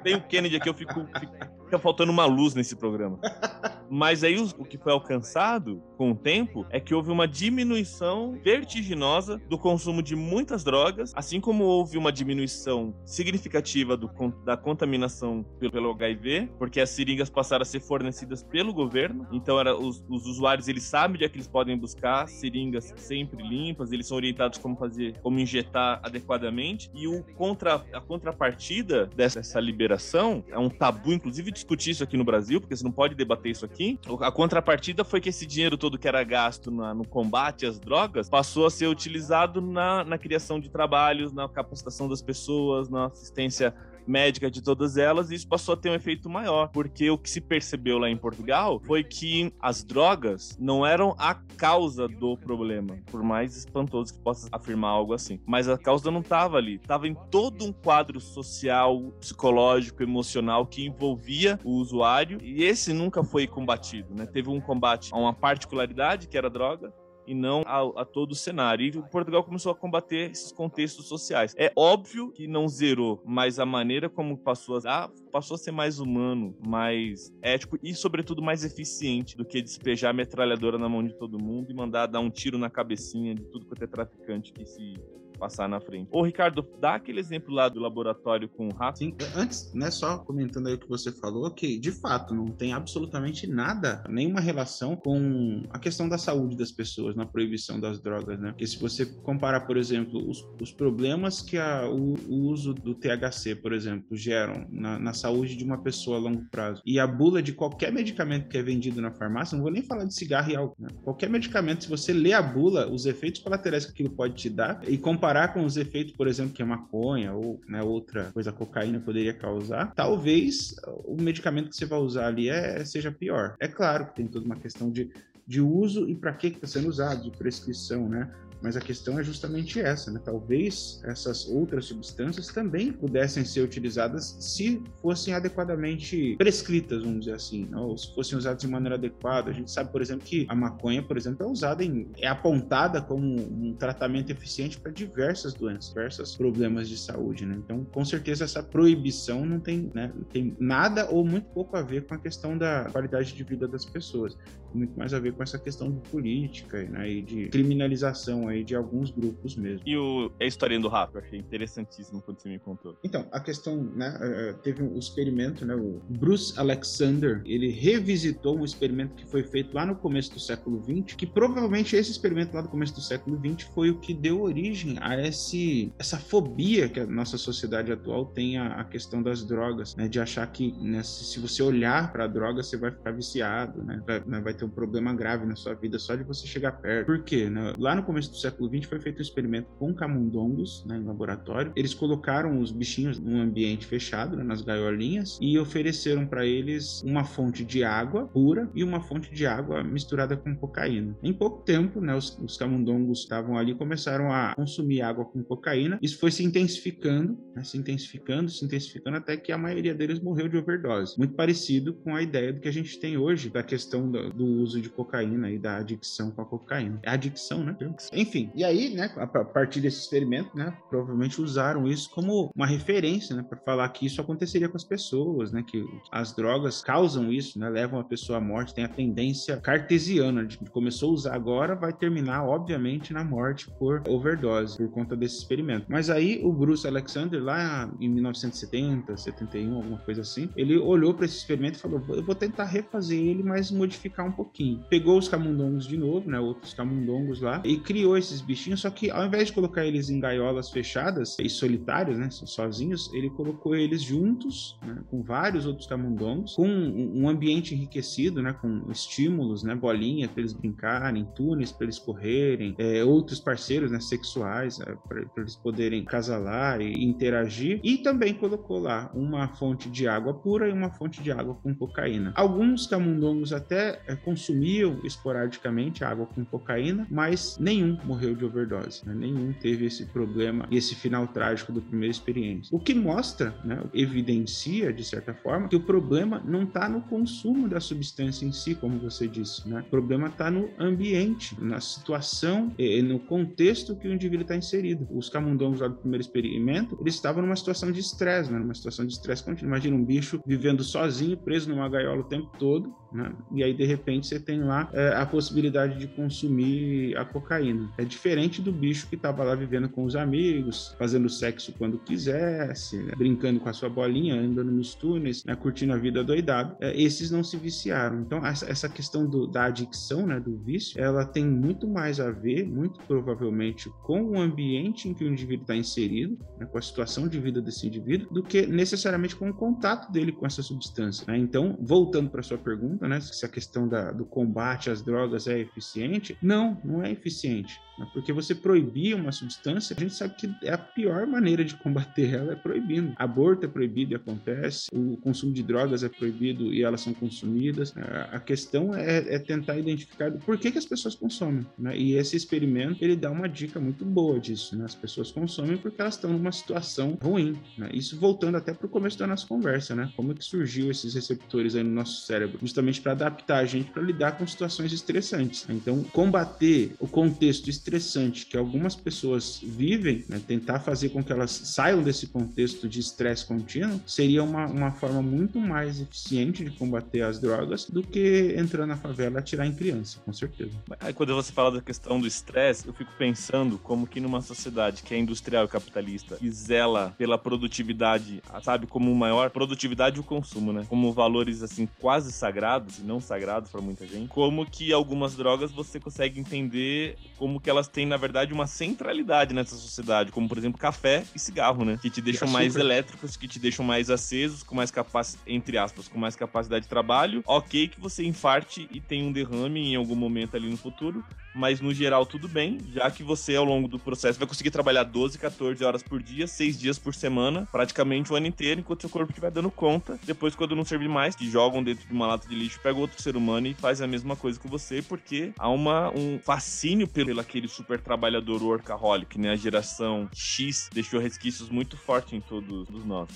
Tem o Kennedy aqui, eu fico. fico- Fica faltando uma luz nesse programa. Mas aí o que foi alcançado com o tempo é que houve uma diminuição vertiginosa do consumo de muitas drogas, assim como houve uma diminuição significativa do da contaminação pelo, pelo HIV, porque as seringas passaram a ser fornecidas pelo governo. Então era, os, os usuários eles sabem onde é que eles podem buscar seringas sempre limpas, eles são orientados como fazer, como injetar adequadamente. E o contra, a contrapartida dessa, dessa liberação é um tabu, inclusive discutir isso aqui no Brasil, porque você não pode debater isso aqui. O- A contrapartida foi que esse dinheiro todo que era gasto na- no combate às drogas passou a ser utilizado na, na criação de trabalhos, na capacitação das pessoas, na assistência médica de todas elas e isso passou a ter um efeito maior, porque o que se percebeu lá em Portugal foi que as drogas não eram a causa do problema, por mais espantoso que possa afirmar algo assim, mas a causa não estava ali, estava em todo um quadro social, psicológico, emocional que envolvia o usuário e esse nunca foi combatido, né? Teve um combate a uma particularidade que era droga, e não a, a, todo o cenário. E Portugal começou a combater esses contextos sociais. É óbvio que não zerou, mas a maneira como passou a, passou a ser mais humano, mais ético e, sobretudo, mais eficiente do que despejar a metralhadora na mão de todo mundo e mandar dar um tiro na cabecinha de tudo quanto é traficante que se passar na frente. Ô, Ricardo, dá aquele exemplo lá do laboratório com o rato. Sim, antes, né, só comentando aí o que você falou, que de fato não tem absolutamente nada, nenhuma relação com a questão da saúde das pessoas na proibição das drogas, né? Porque se você comparar, por exemplo, os, os problemas que a, o, o, uso do THC, por exemplo, geram na, na, saúde de uma pessoa a longo prazo e a bula de qualquer medicamento que é vendido na farmácia, não vou nem falar de cigarro e álcool, né? Qualquer medicamento, se você lê a bula, os efeitos colaterais que aquilo pode te dar e comparar comparar com os efeitos, por exemplo, que a maconha ou né, outra coisa, a cocaína poderia causar, talvez o medicamento que você vai usar ali é, seja pior. É claro que tem toda uma questão de, de uso e para que está sendo usado, de prescrição, né? Mas a questão é justamente essa, né? Talvez essas outras substâncias também pudessem ser utilizadas se fossem adequadamente prescritas, vamos dizer assim, né? ou se fossem usadas de maneira adequada. A gente sabe, por exemplo, que a maconha, por exemplo, é usada em, é apontada como um tratamento eficiente para diversas doenças, diversos problemas de saúde, né? Então, com certeza essa proibição não tem, né, tem nada ou muito pouco a ver com a questão da qualidade de vida das pessoas, muito mais a ver com essa questão de política né, e de criminalização aí de alguns grupos mesmo. E o, a historinha do Rafa, eu achei interessantíssimo quando você me contou. Então, a questão, né, é, é, teve um experimento, né, o Bruce Alexander, ele revisitou um experimento que foi feito lá no começo do século XX, que provavelmente esse experimento lá do começo do século XX foi o que deu origem a esse, essa fobia que a nossa sociedade atual tem a, a questão das drogas, né, de achar que né, se, se, você olhar para a droga, você vai ficar viciado, né, vai, né, vai ter um problema grave na sua vida só de você chegar perto. Por quê? Né? Lá no começo do século XX foi feito um experimento com camundongos né, em laboratório. Eles colocaram os bichinhos num ambiente fechado, né, nas gaiolinhas, e ofereceram para eles uma fonte de água pura e uma fonte de água misturada com cocaína. Em pouco tempo, né, os, os camundongos estavam ali começaram a consumir água com cocaína. Isso foi se intensificando, né, se intensificando, se intensificando até que a maioria deles morreu de overdose. Muito parecido com a ideia do que a gente tem hoje da questão do, do uso de cocaína e da adicção com a cocaína. É adicção, né? Enfim, e aí, né, a partir desse experimento, né, provavelmente usaram isso como uma referência, né, para falar que isso aconteceria com as pessoas, né, que as drogas causam isso, né, levam a pessoa à morte, tem a tendência cartesiana de que começou a usar agora, vai terminar, obviamente, na morte por overdose, por conta desse experimento. Mas aí o Bruce Alexander, lá em 1970, 71, alguma coisa assim, ele olhou para esse experimento e falou: eu vou tentar refazer ele, mas modificar um pouquinho. Pegou os camundongos de novo, né, outros camundongos lá, e criou esses bichinhos, só que ao invés de colocar eles em gaiolas fechadas e solitários, né, sozinhos, ele colocou eles juntos, né, com vários outros camundongos, com um ambiente enriquecido, né, com estímulos, né, bolinha para eles brincarem, túneis para eles correrem, é, outros parceiros, né, sexuais é, para eles poderem casalar e interagir, e também colocou lá uma fonte de água pura e uma fonte de água com cocaína. Alguns camundongos até é, consumiam esporadicamente água com cocaína, mas nenhum morreu de overdose, né? nenhum teve esse problema e esse final trágico do primeira experiência. O que mostra, né, evidencia de certa forma, que o problema não está no consumo da substância em si, como você disse, né? O problema está no ambiente, na situação e no contexto que o indivíduo está inserido. Os camundongos lá do primeiro experimento, eles estavam numa situação de estresse, né? numa situação de estresse contínuo. Imagina um bicho vivendo sozinho, preso numa gaiola o tempo todo, né? e aí de repente você tem lá é, a possibilidade de consumir a cocaína. É diferente do bicho que estava lá vivendo com os amigos, fazendo sexo quando quisesse, né? brincando com a sua bolinha, andando nos túneis, né? curtindo a vida doidado. É, esses não se viciaram. Então, essa, questão do, da adicção, né? do vício, ela tem muito mais a ver, muito provavelmente, com o ambiente em que o indivíduo está inserido, né? com a situação de vida desse indivíduo, do que necessariamente com o contato dele com essa substância. Né? Então, voltando para sua pergunta, né? se a questão da, do combate às drogas é eficiente, não, não é eficiente. né? Porque você proibir uma substância, a gente sabe que é a pior maneira de combater ela é proibindo. Aborto é proibido e acontece, o consumo de drogas é proibido e elas são consumidas. A questão é, é tentar identificar por que, que as pessoas consomem. Né? E esse experimento ele dá uma dica muito boa disso. Né? As pessoas consomem porque elas estão numa situação ruim. Né? Isso voltando até para o começo da nossa conversa, né? Como é que surgiu esses receptores aí no nosso cérebro? Justamente para adaptar a gente para lidar com situações estressantes. Então, combater o contexto estressante que algumas pessoas vivem, né, tentar fazer com que elas saiam desse contexto de estresse contínuo, seria uma, uma forma muito mais eficiente de combater as drogas do que entrar na favela e atirar em criança, com certeza. Aí quando você fala da questão do estresse, eu fico pensando como que numa sociedade que é industrial e capitalista e zela pela produtividade, sabe, como maior produtividade e o consumo, né? Como valores assim quase sagrados e não sagrados para muita gente, como que algumas drogas você consegue entender como que elas têm, na verdade, uma centralidade nessa sociedade, como por exemplo café e cigarro, né? Que te deixam mais elétricos, que te deixam mais acesos, com mais capacidade, entre aspas, com mais capacidade de trabalho. Ok que você infarte e tem um derrame em algum momento ali no futuro, mas no geral tudo bem, já que você ao longo do processo vai conseguir trabalhar 12, 14 horas por dia, 6 dias por semana, praticamente o ano inteiro, enquanto seu corpo estiver dando conta. Depois, quando não servir mais, te jogam dentro de uma lata de lixo, pega outro ser humano e faz a mesma coisa com você, porque há uma, um fascínio pelo aquele super trabalhador workaholic, né? A geração X deixou resquícios muito fortes em todos, todos nós.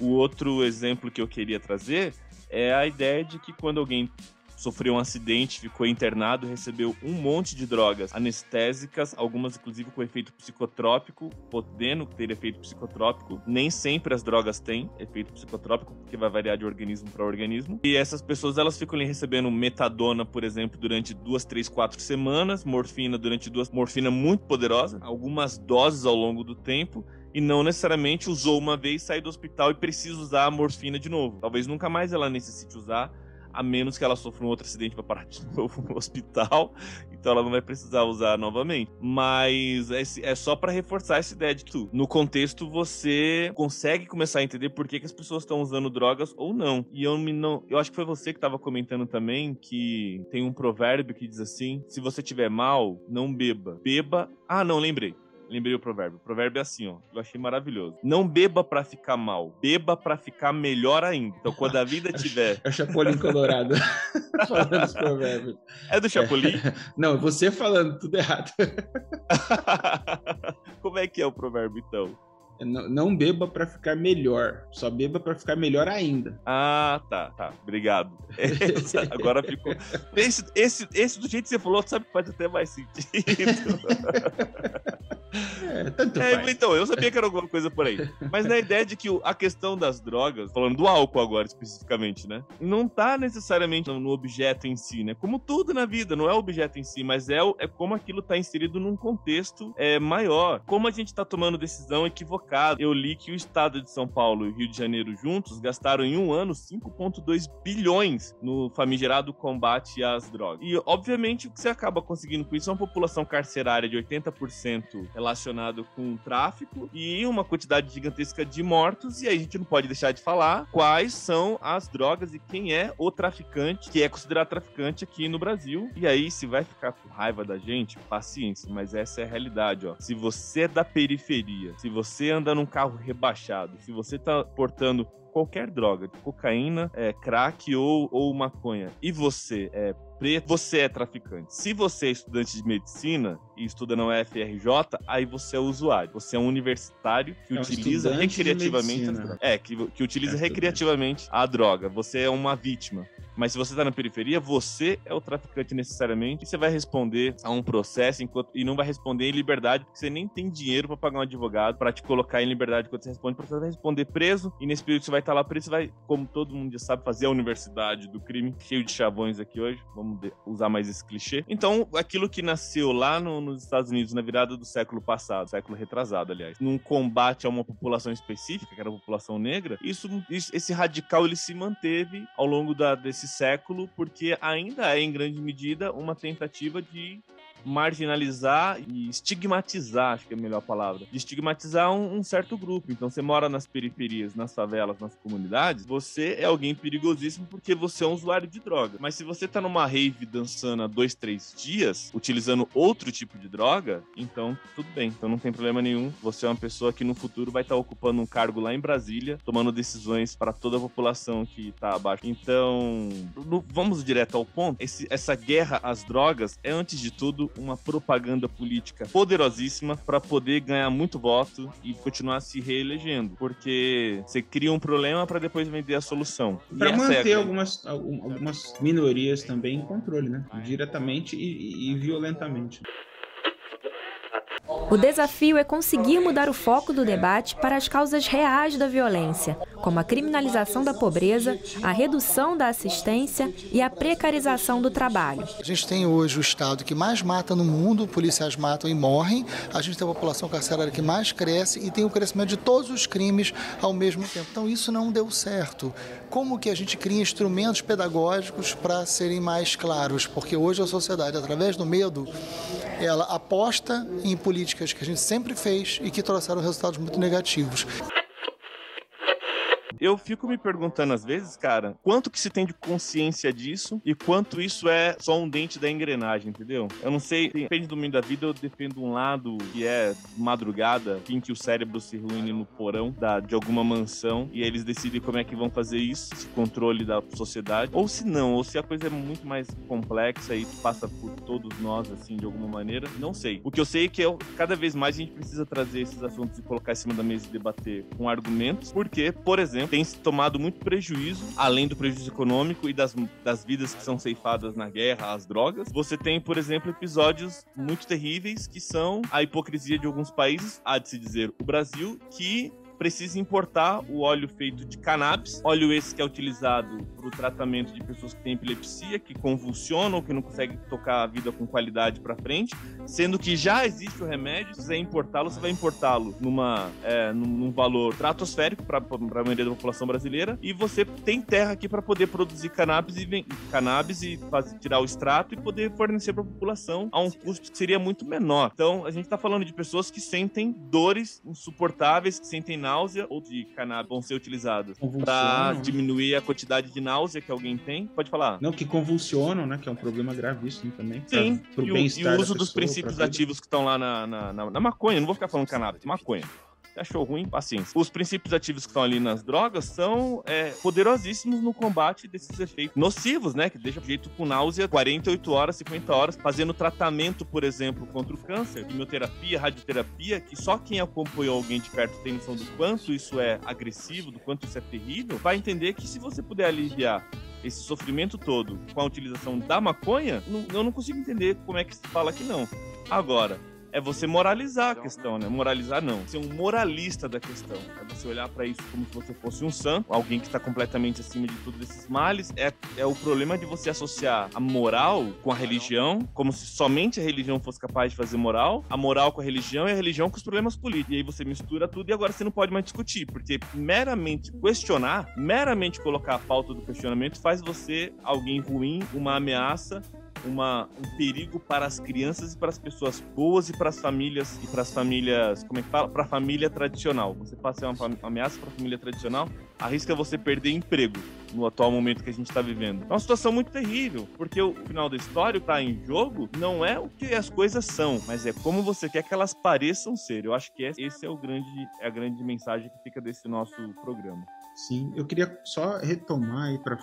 O outro exemplo que eu queria trazer é a ideia de que quando alguém sofreu um acidente, ficou internado, recebeu um monte de drogas anestésicas, algumas inclusive com efeito psicotrópico, podendo ter efeito psicotrópico. Nem sempre as drogas têm efeito psicotrópico, porque vai variar de organismo para organismo. E essas pessoas elas ficam recebendo metadona, por exemplo, durante duas, três, quatro semanas, morfina durante duas, morfina muito poderosa, algumas doses ao longo do tempo e não necessariamente usou uma vez, sai do hospital e precisa usar a morfina de novo. Talvez nunca mais ela necessite usar, a menos que ela sofra um outro acidente para parar de novo no hospital, então ela não vai precisar usar novamente. Mas é, é só para reforçar essa ideia de que tu, no contexto você consegue começar a entender por que, que as pessoas estão usando drogas ou não. E eu me não, eu acho que foi você que estava comentando também que tem um provérbio que diz assim: se você tiver mal, não beba. Beba. Ah, não, lembrei. Lembrei o provérbio. O provérbio é assim, ó. Eu achei maravilhoso. Não beba pra ficar mal, beba pra ficar melhor ainda. Então, quando a vida tiver. É o Chapolin Colorado falando esse provérbio. É do Chapolin? É. Não, você falando tudo errado. Como é que é o provérbio, então? Não, não beba para ficar melhor, só beba para ficar melhor ainda. Ah, tá, tá. Obrigado. Essa, agora ficou. Esse, esse, esse do jeito que você falou, sabe, faz até mais sentido. É, tanto É, faz. então, eu sabia que era alguma coisa por aí. Mas na ideia de que a questão das drogas, falando do álcool agora especificamente, né? Não tá necessariamente no, objeto em si, né? Como tudo na vida, não é o objeto em si, mas é, é como aquilo tá inserido num contexto é, maior. Como a gente tá tomando decisão equivocada. Eu li que o estado de São Paulo e Rio de Janeiro juntos gastaram em um ano 5,2 bilhões no famigerado combate às drogas. E, obviamente, o que você acaba conseguindo com isso é uma população carcerária de 80% relacionado com o tráfico e uma quantidade gigantesca de mortos. E aí a gente não pode deixar de falar quais são as drogas e quem é o traficante, que é considerado traficante aqui no Brasil. E aí, se vai ficar com raiva da gente, paciência, mas essa é a realidade, ó. Se você é da periferia, se você anda num carro rebaixado, se você tá portando qualquer droga, cocaína, é, crack ou, ou maconha, e você é preto, você é traficante. Se você é estudante de medicina e estuda na UFRJ, aí você é usuário. Você é um universitário que É um utiliza recreativamente. É, que, que utiliza É recreativamente a droga. Você é uma vítima. Mas se você tá na periferia, você é o traficante necessariamente e você vai responder a um processo enquanto, e não vai responder em liberdade, porque você nem tem dinheiro pra pagar um advogado pra te colocar em liberdade enquanto você responde, porque você vai responder preso e nesse período que você vai estar lá preso, você vai, como todo mundo já sabe, fazer a universidade do crime, cheio de chavões aqui hoje, vamos usar mais esse clichê. Então, aquilo que nasceu lá no- nos Estados Unidos na virada do século passado, século retrasado, aliás, num combate a uma população específica, que era a população negra, isso, isso- esse radical ele se manteve ao longo da, desse século, porque ainda é, em grande medida, uma tentativa de marginalizar e estigmatizar, acho que é a melhor palavra, de estigmatizar um, um, certo grupo. Então, você mora nas periferias, nas favelas, nas comunidades, você é alguém perigosíssimo porque você é um usuário de droga. Mas se você tá numa rave dançando há dois, três dias, utilizando outro tipo de droga, então tudo bem. Então não tem problema nenhum. Você é uma pessoa que no futuro vai estar tá ocupando um cargo lá em Brasília, tomando decisões para toda a população que tá abaixo. Então, no, vamos direto ao ponto. Esse, essa guerra às drogas é, antes de tudo, uma propaganda política poderosíssima para poder ganhar muito voto e continuar se reelegendo. Porque você cria um problema para depois vender a solução. Para é manter é algumas, algumas minorias também em controle, né? Diretamente e, e violentamente. O desafio é conseguir mudar o foco do debate para as causas reais da violência, como a criminalização da pobreza, a redução da assistência e a precarização do trabalho. A gente tem hoje o estado que mais mata no mundo, policiais matam e morrem, a gente tem a população carcerária que mais cresce e tem o crescimento de todos os crimes ao mesmo tempo. Então isso não deu certo. Como que a gente cria instrumentos pedagógicos para serem mais claros? Porque hoje a sociedade, através do medo, ela aposta em políticas que a gente sempre fez e que trouxeram resultados muito negativos. Eu fico me perguntando às vezes, cara, quanto que se tem de consciência disso e quanto isso é só um dente da engrenagem, entendeu? Eu não sei, depende do meio da vida, eu defendo um lado que é madrugada, em que o cérebro se reúne no porão da, de alguma mansão e eles decidem como é que vão fazer isso, esse controle da sociedade, ou se não, ou se a coisa é muito mais complexa e passa por todos nós, assim, de alguma maneira, não sei. O que eu sei é que eu, cada vez mais a gente precisa trazer esses assuntos e colocar em cima da mesa e debater com argumentos, porque, por exemplo, tem tomado muito prejuízo, além do prejuízo econômico e das, das vidas que são ceifadas na guerra, as drogas. Você tem, por exemplo, episódios muito terríveis que são a hipocrisia de alguns países, há de se dizer o Brasil, que precisa importar o óleo feito de cannabis, óleo esse que é utilizado para o tratamento de pessoas que têm epilepsia, que convulsionam, que não conseguem tocar a vida com qualidade para frente, sendo que já existe o remédio, se você importá-lo, você vai importá-lo numa, é, num, valor estratosférico para a maioria da população brasileira, e você tem terra aqui para poder produzir cannabis e, cannabis e fazer, tirar o extrato e poder fornecer para a população a um custo que seria muito menor. Então, a gente está falando de pessoas que sentem dores insuportáveis, que sentem náusea ou de cannabis vão ser utilizados para diminuir a quantidade de náusea que alguém tem? Pode falar. Não, que convulsionam, né? Que é um problema gravíssimo também. Sim, pra, pro e, o, e o uso dos princípios ativos que estão lá na, na, na, na maconha. Não vou ficar falando cannabis, maconha achou ruim, paciência. Os princípios ativos que estão ali nas drogas são é, poderosíssimos no combate desses efeitos nocivos, né? Que deixa o jeito com náusea 48 horas, 50 horas, fazendo tratamento, por exemplo, contra o câncer, quimioterapia, radioterapia, que só quem acompanhou alguém de perto tem noção do quanto isso é agressivo, do quanto isso é terrível, vai entender que se você puder aliviar esse sofrimento todo com a utilização da maconha, eu não consigo entender como é que se fala que não. Agora, é você moralizar a questão, né? Moralizar não. Ser um moralista da questão. É você olhar para isso como se você fosse um santo, alguém que está completamente acima de tudo desses males. É, é o problema de você associar a moral com a religião, como se somente a religião fosse capaz de fazer moral, a moral com a religião e a religião com os problemas políticos. E aí você mistura tudo e agora você não pode mais discutir, porque meramente questionar, meramente colocar a pauta do questionamento faz você alguém ruim, uma ameaça uma, um perigo para as crianças e para as pessoas boas e para as famílias e para as famílias, como é que fala? Para a família tradicional. Você passa uma ameaça para a família tradicional, arrisca você perder emprego no atual momento que a gente está vivendo. É uma situação muito terrível, porque o final da história, está em jogo, não é o que as coisas são, mas é como você quer que elas pareçam ser. Eu acho que esse é o grande, é a grande mensagem que fica desse nosso programa. Sim, eu queria só retomar aí para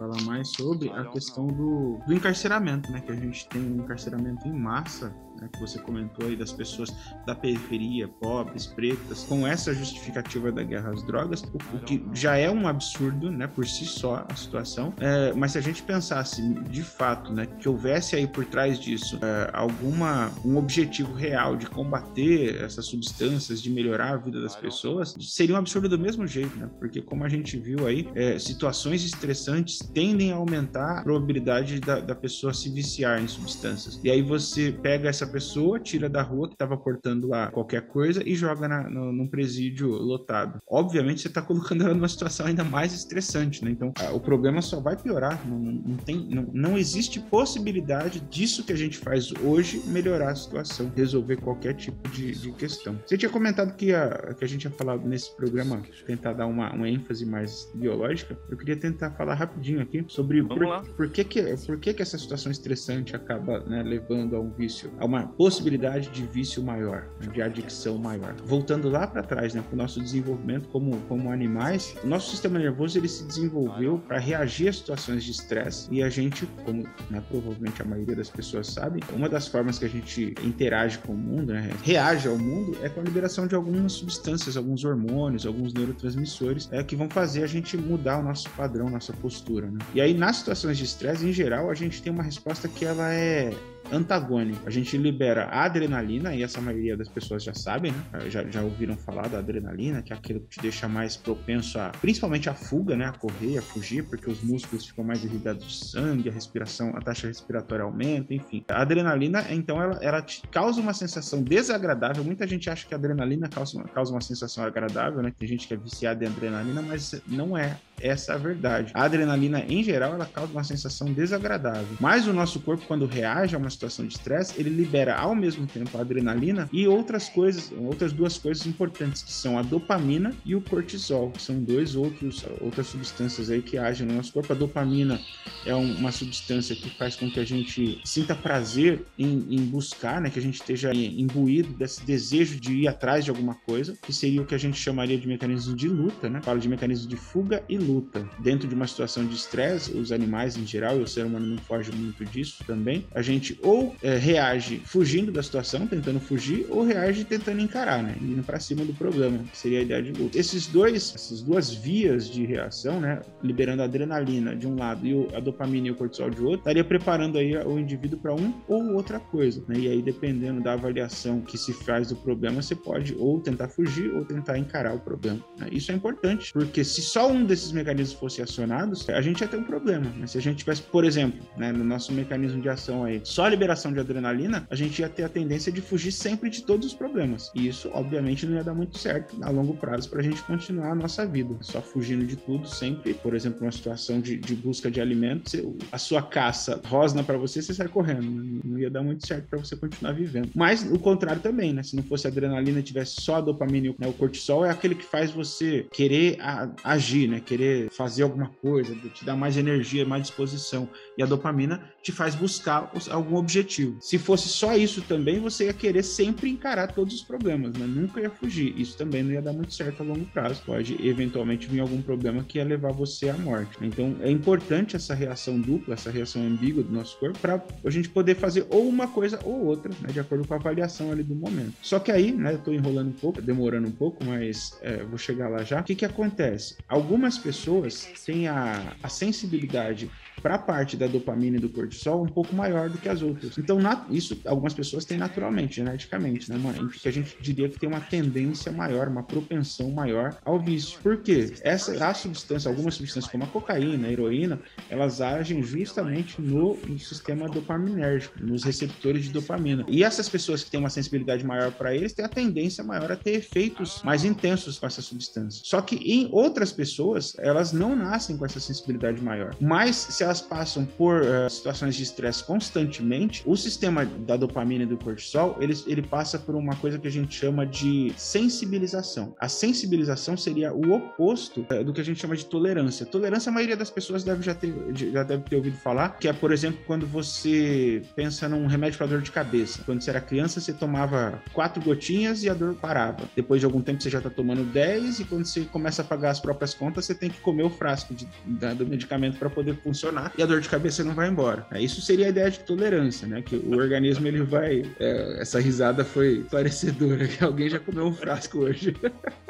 falar mais sobre a questão do, do encarceramento, né? Que a gente tem um encarceramento em massa né, que você comentou aí das pessoas da periferia, pobres, pretas, com essa justificativa da guerra às drogas, o, o que já é um absurdo, né, por si só a situação. É, mas se a gente pensasse de fato, né, que houvesse aí por trás disso é, alguma um objetivo real de combater essas substâncias, de melhorar a vida das pessoas, seria um absurdo do mesmo jeito, né? Porque como a gente viu aí, é, situações estressantes tendem a aumentar a probabilidade da, da pessoa se viciar em substâncias. E aí você pega essa pessoa, tira da rua que estava portando lá qualquer coisa e joga na, no, num presídio lotado. Obviamente, você está colocando ela numa situação ainda mais estressante, né? Então, o problema só vai piorar. Não, não tem, não, não existe possibilidade disso que a gente faz hoje melhorar a situação, resolver qualquer tipo de, de questão. Você tinha comentado que a, que a gente ia falar nesse programa, tentar dar uma, uma ênfase mais biológica. Eu queria tentar falar rapidinho aqui sobre Vamos por, lá. por que, que, por que, que essa situação estressante acaba né, levando a um vício, a uma possibilidade de vício maior, né, de adicção maior. Voltando lá para trás, né, para o nosso desenvolvimento como, como animais, o nosso sistema nervoso ele se desenvolveu para reagir a situações de estresse e a gente, como né, provavelmente a maioria das pessoas sabe, uma das formas que a gente interage com o mundo, né, reage ao mundo, é com a liberação de algumas substâncias, alguns hormônios, alguns neurotransmissores, é, que vão fazer a gente mudar o nosso padrão, nossa postura. Né? E aí, nas situações de estresse, em geral, a gente tem uma resposta que ela é antagônico. A gente libera a adrenalina, e essa maioria das pessoas já sabem, né? Já, já ouviram falar da adrenalina, que é aquilo que te deixa mais propenso a, principalmente a fuga, né? A correr, a fugir, porque os músculos ficam mais irrigados de sangue, a respiração, a taxa respiratória aumenta, enfim. A adrenalina, então, ela, ela te causa uma sensação desagradável. Muita gente acha que a adrenalina causa uma, causa uma sensação agradável, né? Tem gente que é viciada em adrenalina, mas não é essa a verdade. A adrenalina, em geral, ela causa uma sensação desagradável. Mas o nosso corpo, quando reage a uma situação de estresse, ele libera ao mesmo tempo a adrenalina e outras coisas, outras duas coisas importantes, que são a dopamina e o cortisol, que são dois outros outras substâncias aí que agem no nosso corpo. A dopamina é um, uma substância que faz com que a gente sinta prazer em, em buscar, né, que a gente esteja imbuído desse desejo de ir atrás de alguma coisa, que seria o que a gente chamaria de mecanismo de luta, né? Fala de mecanismo de fuga e luta luta. Dentro de uma situação de estresse, os animais em geral, e o ser humano não foge muito disso também, a gente ou é, reage fugindo da situação, tentando fugir, ou reage tentando encarar, né? Indo para cima do problema, que seria a ideia de luta. Esses dois, essas duas vias de reação, né? Liberando a adrenalina de um lado e a dopamina e o cortisol de outro, estaria preparando aí o indivíduo para um ou outra coisa, né? E aí, dependendo da avaliação que se faz do problema, você pode ou tentar fugir ou tentar encarar o problema. Né? Isso é importante, porque se só um desses mecanismos fossem acionados, a gente ia ter um problema. Mas se a gente tivesse, por exemplo, né, no nosso mecanismo de ação aí, só a liberação de adrenalina, a gente ia ter a tendência de fugir sempre de todos os problemas. E isso, obviamente, não ia dar muito certo a longo prazo para a gente continuar a nossa vida. Só fugindo de tudo sempre, por exemplo, uma situação de, de busca de alimentos, a sua caça rosna para você, você sai correndo. Né? Não ia dar muito certo para você continuar vivendo. Mas o contrário também, né? Se não fosse adrenalina, tivesse só a dopamina e né, o cortisol, é aquele que faz você querer a, agir, né? Querer fazer alguma coisa, te dar mais energia, mais disposição. E a dopamina te faz buscar algum objetivo. Se fosse só isso também, você ia querer sempre encarar todos os problemas, né? Nunca ia fugir. Isso também não ia dar muito certo a longo prazo. Pode eventualmente vir algum problema que ia levar você à morte. Então é importante essa reação dupla, essa reação ambígua do nosso corpo, para a gente poder fazer ou uma coisa ou outra, né? De acordo com a avaliação ali do momento. Só que aí, né? Eu tô enrolando um pouco, demorando um pouco, mas é, vou chegar lá já. O que que acontece? Algumas pessoas pessoas têm a, a sensibilidade para a parte da dopamina e do cortisol um pouco maior do que as outras. Então, isso algumas pessoas têm naturalmente, geneticamente, né, mano? Que a gente diria que tem uma tendência maior, uma propensão maior ao vício. Por quê? Essa, a substância, algumas substâncias como a cocaína, a heroína, elas agem justamente no, no sistema dopaminérgico, nos receptores de dopamina. E essas pessoas que têm uma sensibilidade maior para eles têm a tendência maior a ter efeitos mais intensos com essa substância. Só que em outras pessoas, elas não nascem com essa sensibilidade maior. Mas se elas passam por uh, situações de estresse constantemente, o sistema da dopamina e do cortisol, ele, ele passa por uma coisa que a gente chama de sensibilização. A sensibilização seria o oposto uh, do que a gente chama de tolerância. Tolerância, a maioria das pessoas deve já, ter, já deve ter ouvido falar, que é, por exemplo, quando você pensa num remédio para dor de cabeça. Quando você era criança, você tomava quatro gotinhas e a dor parava. Depois de algum tempo, você já está tomando 10 e quando você começa a pagar as próprias contas, você tem que comer o frasco de, da, do medicamento para poder funcionar e a dor de cabeça não vai embora. Isso seria a ideia de tolerância, né? Que o organismo ele vai. É, essa risada foi esclarecedora, que alguém já comeu um frasco hoje.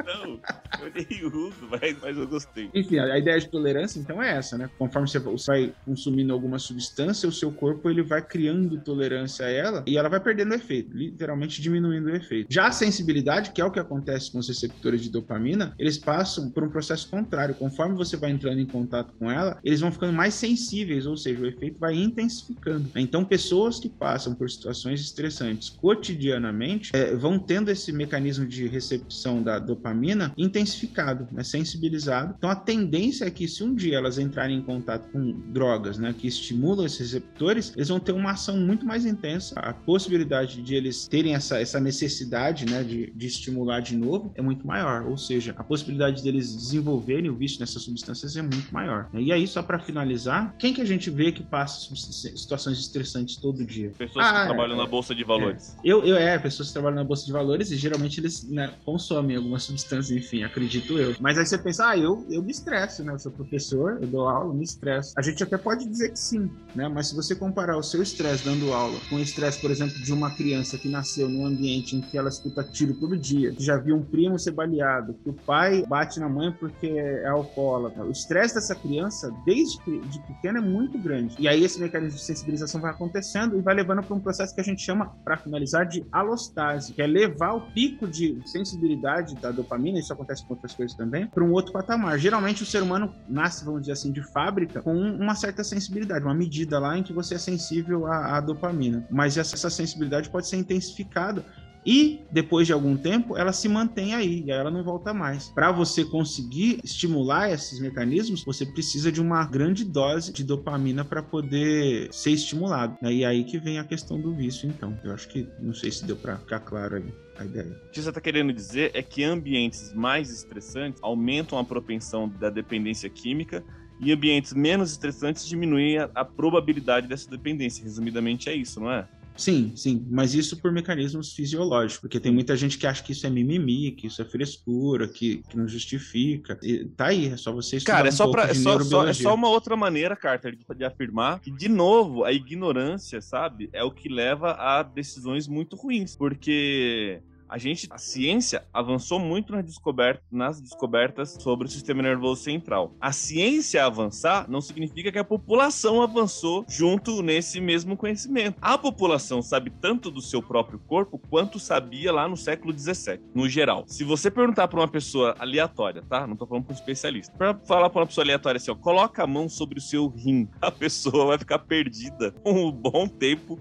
Não, eu nem uso, mas, mas eu gostei. Enfim, a ideia de tolerância então é essa, né? Conforme você vai consumindo alguma substância, o seu corpo ele vai criando tolerância a ela e ela vai perdendo o efeito, literalmente diminuindo o efeito. Já a sensibilidade, que é o que acontece com os receptores de dopamina, eles passam por um processo contrário. Conforme você vai entrando em contato com ela, eles vão ficando mais sensíveis ou seja, o efeito vai intensificando. Então, pessoas que passam por situações estressantes cotidianamente é, vão tendo esse mecanismo de recepção da dopamina intensificado, né, sensibilizado. Então, a tendência é que se um dia elas entrarem em contato com drogas, né, que estimulam esses receptores, eles vão ter uma ação muito mais intensa. A possibilidade de eles terem essa, essa necessidade, né, de, de estimular de novo é muito maior. Ou seja, a possibilidade deles desenvolverem o vício nessas substâncias é muito maior. né? E aí, só para finalizar, quem que a gente vê que passa situações estressantes todo dia? Pessoas Ah, que trabalham na Bolsa de Valores. Eu, eu é, pessoas que trabalham na bolsa de valores e geralmente eles né, consomem algumas substâncias, enfim, acredito eu. Mas aí você pensa, ah, eu, eu me estresso, né? Eu sou professor, eu dou aula, eu me estresso. A gente até pode dizer que sim, né? Mas se você comparar o seu estresse dando aula com o estresse, por exemplo, de uma criança que nasceu num ambiente em que ela escuta tiro todo dia, que já viu um primo ser baleado, que o pai bate na mãe porque é alcoólatra. O estresse dessa criança, desde que- de pequena, é muito grande. E aí esse mecanismo de sensibilização vai acontecendo e vai levando para um processo que a gente chama, para finalizar, de alostase, que é levar o pico de sensibilidade da dopamina, isso acontece com outras coisas também, para um outro patamar. Geralmente o ser humano nasce, vamos dizer assim, de fábrica com uma certa sensibilidade, uma medida lá em que você é sensível à, à dopamina. Mas essa, essa sensibilidade pode ser intensificada e depois de algum tempo ela se mantém aí e ela não volta mais. Para você conseguir estimular esses mecanismos, você precisa de uma grande dose de dopamina para poder ser estimulado. né? E aí que vem a questão do vício, então. Eu acho que não sei se deu para ficar claro aí a ideia. O que você está querendo dizer é que ambientes mais estressantes aumentam a propensão da dependência química e ambientes menos estressantes diminuem a, a probabilidade dessa dependência. Resumidamente é isso, não é? Sim, sim, mas isso por mecanismos fisiológicos, porque tem muita gente que acha que isso é mimimi, que isso é frescura, que, que não justifica. E tá aí, é só você estudar Cara, é um só, pouco pra, é, só, só- é só uma outra maneira, Carter, de, de afirmar que, de novo, a ignorância, sabe, é o que leva a decisões muito ruins. Porque a gente, a ciência avançou muito nas, descobertas, nas descobertas sobre o sistema nervoso central. A ciência avançar não significa que a população avançou junto nesse mesmo conhecimento. A população sabe tanto do seu próprio corpo quanto sabia lá no século 17, no geral. Se você perguntar para uma pessoa aleatória, tá? Não tô falando para um especialista. Para falar para uma pessoa aleatória assim, ó, coloca a mão sobre o seu rim, a pessoa vai ficar perdida um bom tempo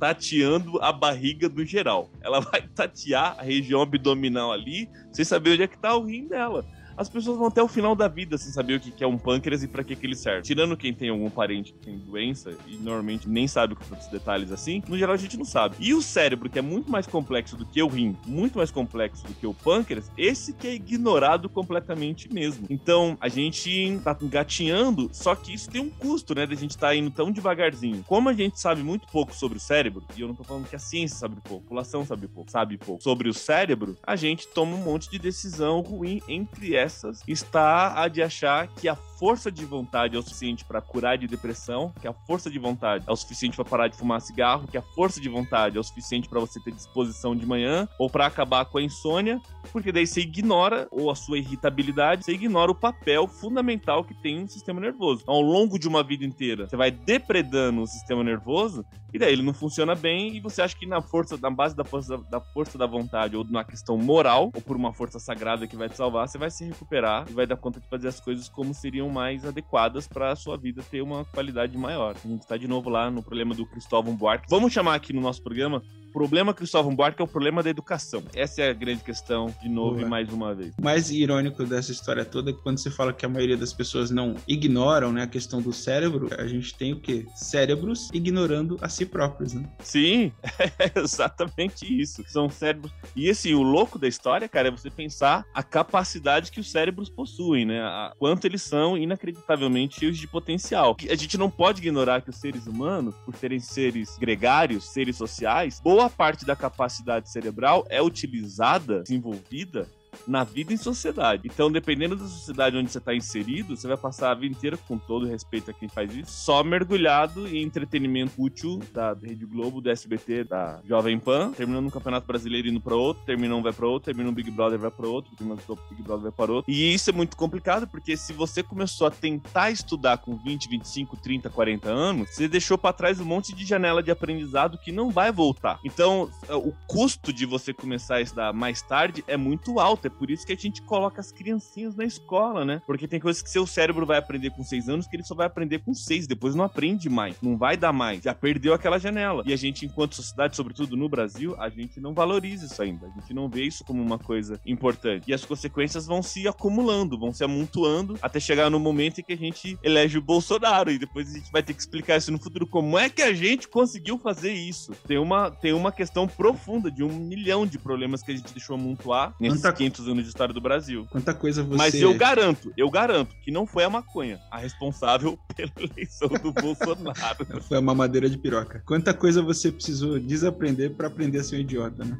tateando a barriga do geral. Ela vai tatear a região abdominal ali, sem saber onde é que tá o rim dela. As pessoas vão até o final da vida sem saber o que é um pâncreas e pra que, que ele serve. Tirando quem tem algum parente que tem doença e normalmente nem sabe com tantos detalhes assim, no geral a gente não sabe. E o cérebro, que é muito mais complexo do que o rim, muito mais complexo do que o pâncreas, esse que é ignorado completamente mesmo. Então a gente tá engatinhando, só que isso tem um custo, né? Da gente tá indo tão devagarzinho. Como a gente sabe muito pouco sobre o cérebro, e eu não tô falando que a ciência sabe pouco, a população sabe pouco, sabe pouco sobre o cérebro, a gente toma um monte de decisão ruim. Entre essas está a de achar que a força de vontade é o suficiente para curar de depressão, que a força de vontade é o suficiente para parar de fumar cigarro, que a força de vontade é o suficiente para você ter disposição de manhã ou para acabar com a insônia, porque daí você ignora ou a sua irritabilidade, você ignora o papel fundamental que tem um sistema nervoso. Ao longo de uma vida inteira, você vai depredando o sistema nervoso e daí ele não funciona bem e você acha que na força, na base da força da força da vontade ou na questão moral ou por uma força sagrada que vai te salvar, você vai se recuperar e vai dar conta de fazer as coisas como seriam mais adequadas para a sua vida ter uma qualidade maior. A gente tá de novo lá no problema do Cristóvão Buarque. Vamos chamar aqui no nosso programa problema Cristóvão Buarque é o problema da educação. Essa é a grande questão, de novo Boa. e mais uma vez. O mais irônico dessa história toda é que quando você fala que a maioria das pessoas não ignoram né, a questão do cérebro, a gente tem o quê? Cérebros ignorando a si próprios, né? Sim, é exatamente isso. São cérebros. E assim, o louco da história, cara, é você pensar a capacidade que os cérebros possuem, né? A- quanto eles são inacreditavelmente cheios de potencial. A gente não pode ignorar que os seres humanos, por serem seres gregários, seres sociais, boa parte da capacidade cerebral é utilizada, desenvolvida na vida em sociedade. Então, dependendo da sociedade onde você está inserido, você vai passar a vida inteira, com todo respeito a quem faz isso, só mergulhado em entretenimento útil da Rede Globo, do SBT, da Jovem Pan, terminando um campeonato brasileiro indo para outro, termina um vai para outro, termina um Big Brother vai para outro, termina um Big Brother vai para outro. E isso é muito complicado, porque se você começou a tentar estudar com 20, 25, 30, 40 anos, você deixou para trás um monte de janela de aprendizado que não vai voltar. Então, o custo de você começar a estudar mais tarde é muito alto alta. É por isso que a gente coloca as criancinhas na escola, né? Porque tem coisas que seu cérebro vai aprender com seis anos que ele só vai aprender com seis. Depois não aprende mais. Não vai dar mais. Já perdeu aquela janela. E a gente, enquanto sociedade, sobretudo no Brasil, a gente não valoriza isso ainda. A gente não vê isso como uma coisa importante. E as consequências vão se acumulando, vão se amontoando até chegar no momento em que a gente elege o Bolsonaro. E depois a gente vai ter que explicar isso no futuro. Como é que a gente conseguiu fazer isso? Tem uma, tem uma questão profunda de um milhão de problemas que a gente deixou amontoar nesses Quanta- 500 anos de história do Brasil. Quanta coisa você. Mas eu garanto, eu garanto que não foi a maconha a responsável pela eleição do Bolsonaro. Foi a mamadeira de piroca. Quanta coisa você precisou desaprender pra aprender a ser um idiota, né?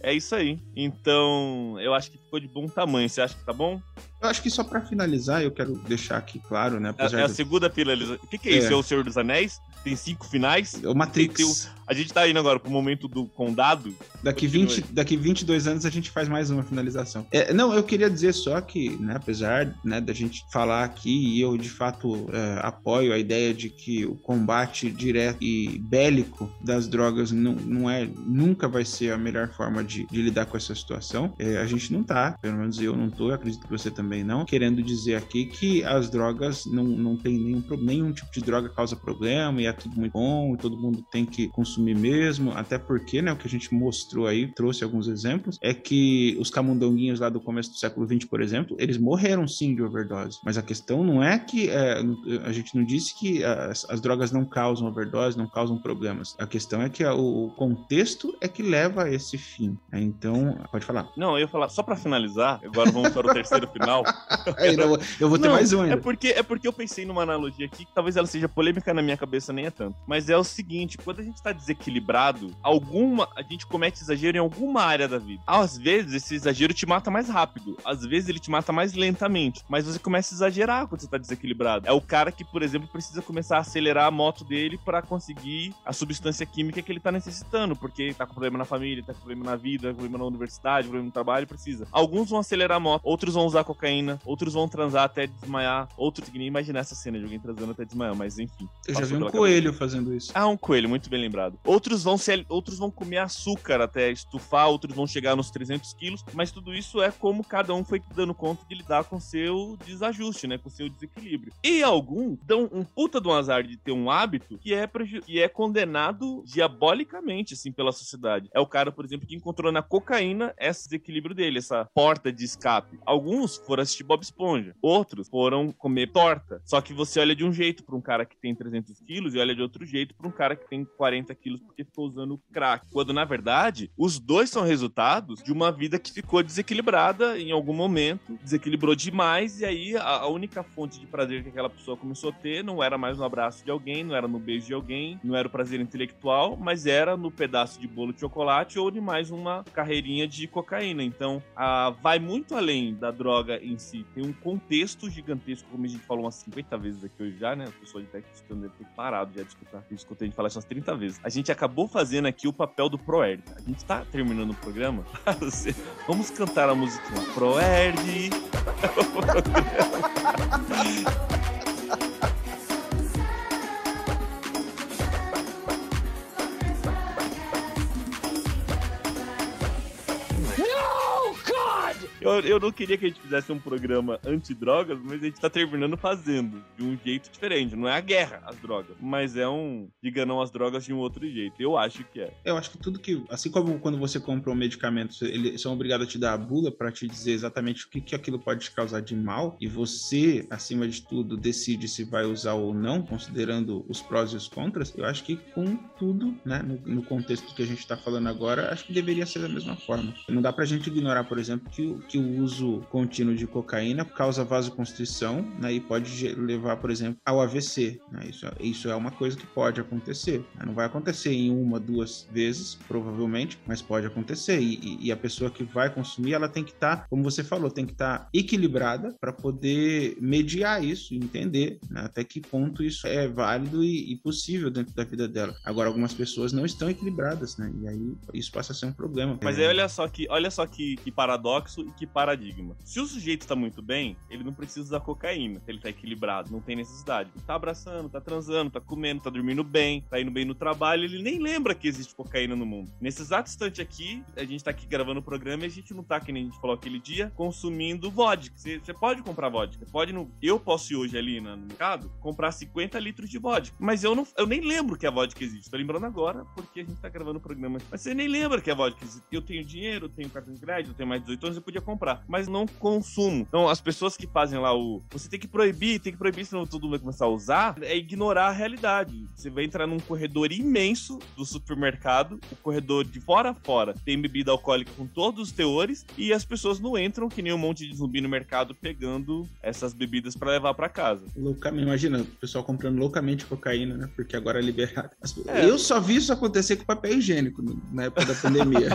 É isso aí. Então, eu acho que ficou de bom tamanho. Você acha que tá bom? Eu acho que só pra finalizar, eu quero deixar aqui claro, né? É, é a do- segunda finalização. O que, que é, É. isso? É o Senhor dos Anéis? Tem cinco finais? É o Matrix. Tem- tem o- A gente tá indo agora pro momento do condado. Daqui, Continue. 20, daqui 22 anos a gente faz mais uma finalização. É, não, eu queria dizer só que, né, apesar né, da gente falar aqui, e eu de fato é, apoio a ideia de que o combate direto e bélico das drogas não, não é, nunca vai ser a melhor forma de, de lidar com essa situação. É, a gente não tá, pelo menos eu não tô, eu acredito que você também não, querendo dizer aqui que as drogas não, não tem nenhum, nenhum tipo de droga causa problema e é tudo muito bom e todo mundo tem que consumir mesmo, até porque, né, o que a gente mostrou aí, trouxe alguns exemplos, é que os camundonguinhos lá do começo do século XX, por exemplo, eles morreram sim de overdose, mas a questão não é que é, a gente não disse que as, as drogas não causam overdose, não causam problemas. A questão é que a- o, o contexto é que leva a esse fim. né? Então, pode falar. Não, eu ia falar, só pra finalizar, agora vamos para o terceiro final. Vou- eu vou ter Não, mais um É ainda. porque, é porque eu pensei numa analogia aqui que talvez ela seja polêmica na minha cabeça, nem é tanto. Mas é o seguinte: quando a gente tá desequilibrado, alguma. A gente comete exagero em alguma área da vida. Às vezes, esse exagero te mata mais rápido. Às vezes, ele te mata mais lentamente. Mas você começa a exagerar quando você tá desequilibrado. É o cara que, por exemplo, precisa começar a acelerar a moto dele pra conseguir a substância química que ele tá necessitando. Porque tá com problema na família, tá com problema na vida, problema na universidade, problema no trabalho, precisa. Alguns vão acelerar a moto, outros vão usar cocaína, outros vão transar até desmaiar, outros que nem imaginar essa cena de alguém transando até desmaiar, mas enfim. Eu já vi um coelho fazendo isso. ah, um coelho, muito bem lembrado. Outros vão se, outros vão comer açúcar até estufar, outros vão chegar nos 300 quilos, mas tudo isso é como cada um foi dando conta de lidar com seu desajuste, né, com seu desequilíbrio. E alguns dão um puta do azar de ter um hábito que é, que é condenado diabolicamente, assim, pela sociedade. É o cara, por exemplo, que encontrou na cocaína esse desequilíbrio dele, essa porta de escape. Alguns foram assistir Bob Esponja, outros foram comer torta. Só que você olha de um jeito pra um cara que tem 300 quilos e olha de outro jeito pra um cara que tem 40 quilos porque ficou usando crack. Quando, na verdade, os dois são resultados de uma vida que ficou desequilibrada em algum momento, desequilibrou demais, e aí a, a única fonte de prazer que aquela pessoa começou a ter não era mais no abraço de alguém, não era no beijo de alguém, não era o prazer intelectual, mas era no pedaço de bolo de chocolate ou de mais uma carreirinha de cocaína. Então, a, vai muito além da droga em si. Tem um contexto gigantesco, como a gente falou umas 50 vezes aqui hoje já, né? As pessoas de que escutando devem ter parado já de escutar. Eu escutei a gente falar isso umas 30 vezes. A gente acabou fazendo aqui o papel do Proerd. A gente tá terminando o programa. Você- Vamos cantar a musiquinha Proerd. Eu, eu não queria que a gente fizesse um programa anti-drogas, mas a gente tá terminando fazendo de um jeito diferente. Não é a guerra às drogas, mas é um diga não às drogas de um outro jeito. Eu acho que é. Eu acho que tudo que. Assim como quando você compra um medicamento, eles são obrigados a te dar a bula para te dizer exatamente o que, que aquilo pode te causar de mal, e você, acima de tudo, decide se vai usar ou não, considerando os prós e os contras. Eu acho que com tudo, né, no, no contexto que a gente está falando agora, acho que deveria ser da mesma forma. Não dá pra gente ignorar, por exemplo, que, o- que o uso contínuo de cocaína causa vasoconstrição, né, e pode levar, por exemplo, ao AVC. Né? Isso, é- isso é uma coisa que pode acontecer. né? Não vai acontecer em uma, duas vezes, provavelmente, mas pode acontecer. E, e- e a pessoa que vai consumir, ela tem que estar, como você falou, tem que estar equilibrada para poder mediar isso, e entender né, até que ponto isso é válido e, e possível dentro da vida dela. Agora, algumas pessoas não estão equilibradas, né? E aí isso passa a ser um problema. Mas aí olha só que, olha só que, que paradoxo e que paradigma. Se o sujeito tá muito bem, ele não precisa usar cocaína. Ele tá equilibrado, não tem necessidade. Ele tá abraçando, tá transando, tá comendo, tá dormindo bem, tá indo bem no trabalho, ele nem lembra que existe cocaína no mundo. Nesse exato instante aqui, a gente tá aqui gravando o programa e a gente não tá, que nem a gente falou aquele dia, consumindo vodka. Você, pode comprar vodka. Pode eu posso ir hoje ali no mercado comprar 50 litros de vodka. Mas eu, não, eu nem lembro que a vodka existe. Tô lembrando agora porque a gente tá gravando o programa. Mas você nem lembra que a vodka existe. Eu tenho dinheiro, eu tenho cartão de crédito, eu tenho mais de 18 anos, eu podia comprar. Mas não consumo. Então, as pessoas que fazem lá o. Você tem que proibir, tem que proibir, senão todo mundo vai começar a usar. É ignorar a realidade. Você vai entrar num corredor imenso do supermercado, o corredor de fora a fora tem bebida alcoólica com todos os teores e as pessoas não entram que nem um monte de zumbi no mercado pegando essas bebidas para levar para casa. Loucamente, imagina, o pessoal comprando loucamente cocaína, né? Porque agora é liberado. É. Eu só vi isso acontecer com papel higiênico na época da pandemia.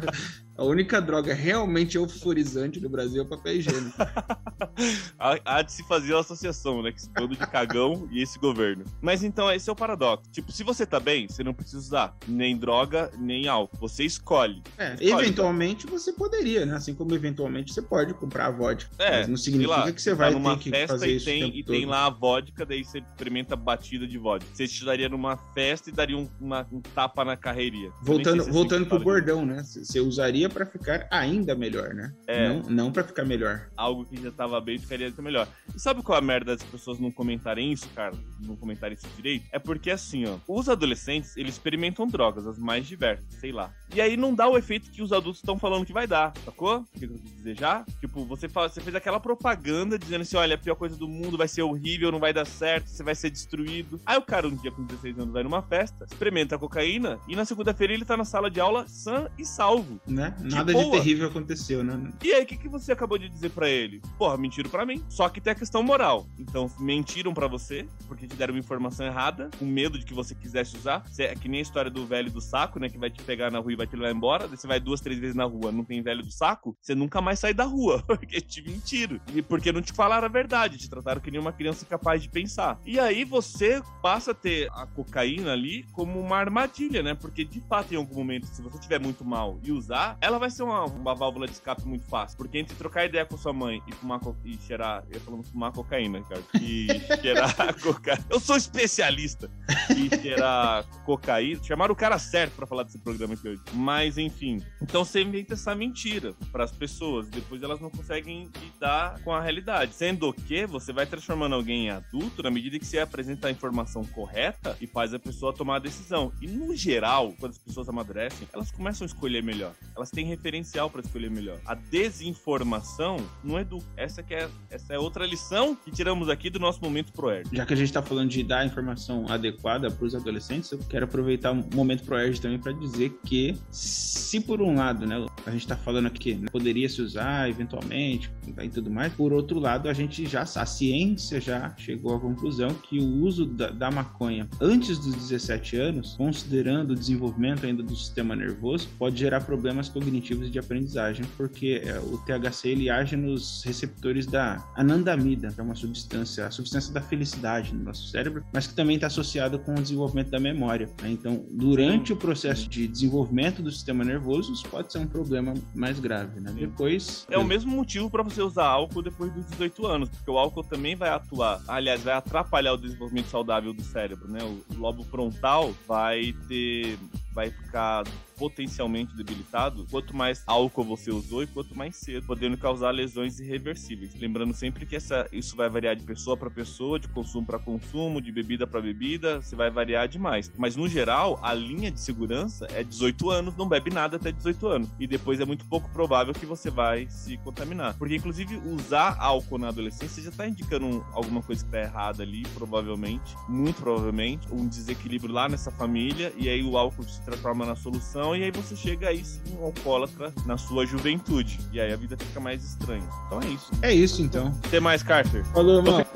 a única droga realmente euforizante do Brasil é o papel higiênico. Há, de se fazer uma associação, né? Que esse bando de cagão e esse governo. Mas então, esse é o paradoxo. Tipo, se você tá bem, você não precisa usar nem droga, nem álcool. Você escolhe. É, Escolhe, eventualmente você poderia, né? Assim como eventualmente você pode comprar a vodka. É, mas não significa lá, que você tá vai numa ter que festa fazer e isso tem, e todo. tem lá a vodka, daí você experimenta batida de vodka. Você estaria numa festa e daria um, uma- um tapa na carreirinha. Nem Voltando, é voltando assim que pro bordão, né? Você usaria pra ficar ainda melhor, né? É. Não, não para ficar melhor. Algo que já tava bem ficaria até melhor. E sabe qual é a merda das pessoas não comentarem isso, cara? Não comentarem isso direito? É porque assim, ó, os adolescentes, eles experimentam drogas, as mais diversas, sei lá. E aí não dá o efeito que os adultos estão falando que vai dar, sacou? O que eu quis dizer já? Tipo, você, fala, você fez aquela propaganda dizendo assim: olha, a pior coisa do mundo vai ser horrível, não vai dar certo, você vai ser destruído. Aí o cara, um dia com 16 anos, vai numa festa, experimenta a cocaína e na segunda-feira ele tá na sala de aula sã e salvo. Né? Nada de boa. terrível aconteceu, né? E aí, o que, que você acabou de dizer pra ele? Porra, mentiram pra mim. Só que tem a questão moral. Então, mentiram pra você, porque te deram uma informação errada, com medo de que você quisesse usar. É que nem a história do velho do saco, né? Que vai te pegar na rua e vai te levar embora. Daí você vai duas, três vezes na rua, não tem velho do saco, você nunca mais sai da rua, porque te mentiram. E porque não te falaram a verdade, te trataram que nem uma criança capaz de pensar. E aí você passa a ter a cocaína ali como uma armadilha, né? Porque de fato, em algum momento, se você tiver muito mal e usar, ela vai ser uma, uma válvula de escape muito fácil. Porque entre trocar ideia com sua mãe e fumar co- e cheirar, eu falando fumar cocaína, cara, e cheirar cocaína. Eu sou especialista e cheirar cocaína. Chamaram o cara certo pra falar desse programa aqui hoje. Mas enfim, então você inventa essa mentira pras pessoas, depois elas não conseguem lidar com a realidade. Sendo que você vai transformando alguém em adulto na medida que você apresenta a informação correta e faz a pessoa tomar a decisão. E no geral, quando as pessoas amadurecem, elas começam a escolher melhor. Elas têm referencial pra escolher melhor. A desinformação não educa. Essa que é essa é outra lição que tiramos aqui do nosso momento pro Erd. Já que a gente tá falando de dar informação adequada para os adolescentes, eu quero aproveitar o momento pro Erd também para dizer que, se por um lado, né, a gente tá falando aqui, né, poderia se usar eventualmente e tudo mais, por outro lado, a gente já, a ciência já chegou à conclusão que o uso da, da maconha antes dos 17 anos, considerando o desenvolvimento ainda do sistema nervoso, pode gerar problemas cognitivos de aprendizagem, porque é, o THC ele age nos receptores da anandamida, que é uma substância, a substância da felicidade no nosso cérebro, mas que também está associada com o desenvolvimento da memória. né? Então, durante o processo de desenvolvimento do sistema nervoso, isso pode ser um problema mais grave. Né? Depois. É o mesmo motivo pra você usar álcool depois dos 18 anos, porque o álcool também vai atuar, aliás, vai atrapalhar o desenvolvimento saudável do cérebro, né? O lobo frontal vai ter vai ficar potencialmente debilitado quanto mais álcool você usou e quanto mais cedo, podendo causar lesões irreversíveis. Lembrando sempre que essa, isso vai variar de pessoa para pessoa, de consumo para consumo, de bebida para bebida, você vai variar demais. Mas no geral, a linha de segurança é 18 anos, não bebe nada até 18 anos. E depois é muito pouco provável que você vai se contaminar. Porque inclusive usar álcool na adolescência já tá indicando um- alguma coisa que tá errada ali, provavelmente, muito provavelmente, um desequilíbrio lá nessa família e aí o álcool se transforma na solução e aí você chega aí sim um alcoólatra na sua juventude. E aí a vida fica mais estranha. Então é isso. É isso então. Até mais, Carter. Falou, irmão.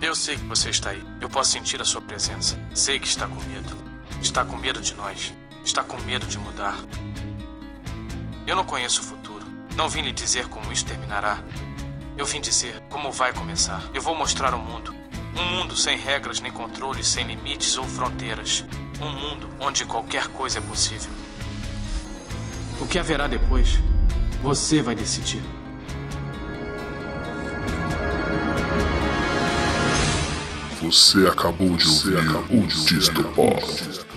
Eu sei que você está aí. Eu posso sentir a sua presença. Sei que está com medo. Está com medo de nós. Está com medo de mudar. Eu não conheço o futuro. Não vim lhe dizer como isso terminará. Eu vim dizer como vai começar. Eu vou mostrar ao mundo Um mundo sem regras nem controles, sem limites ou fronteiras. Um mundo onde qualquer coisa é possível. O que haverá depois, você vai decidir. Você acabou de ouvir o Distopod.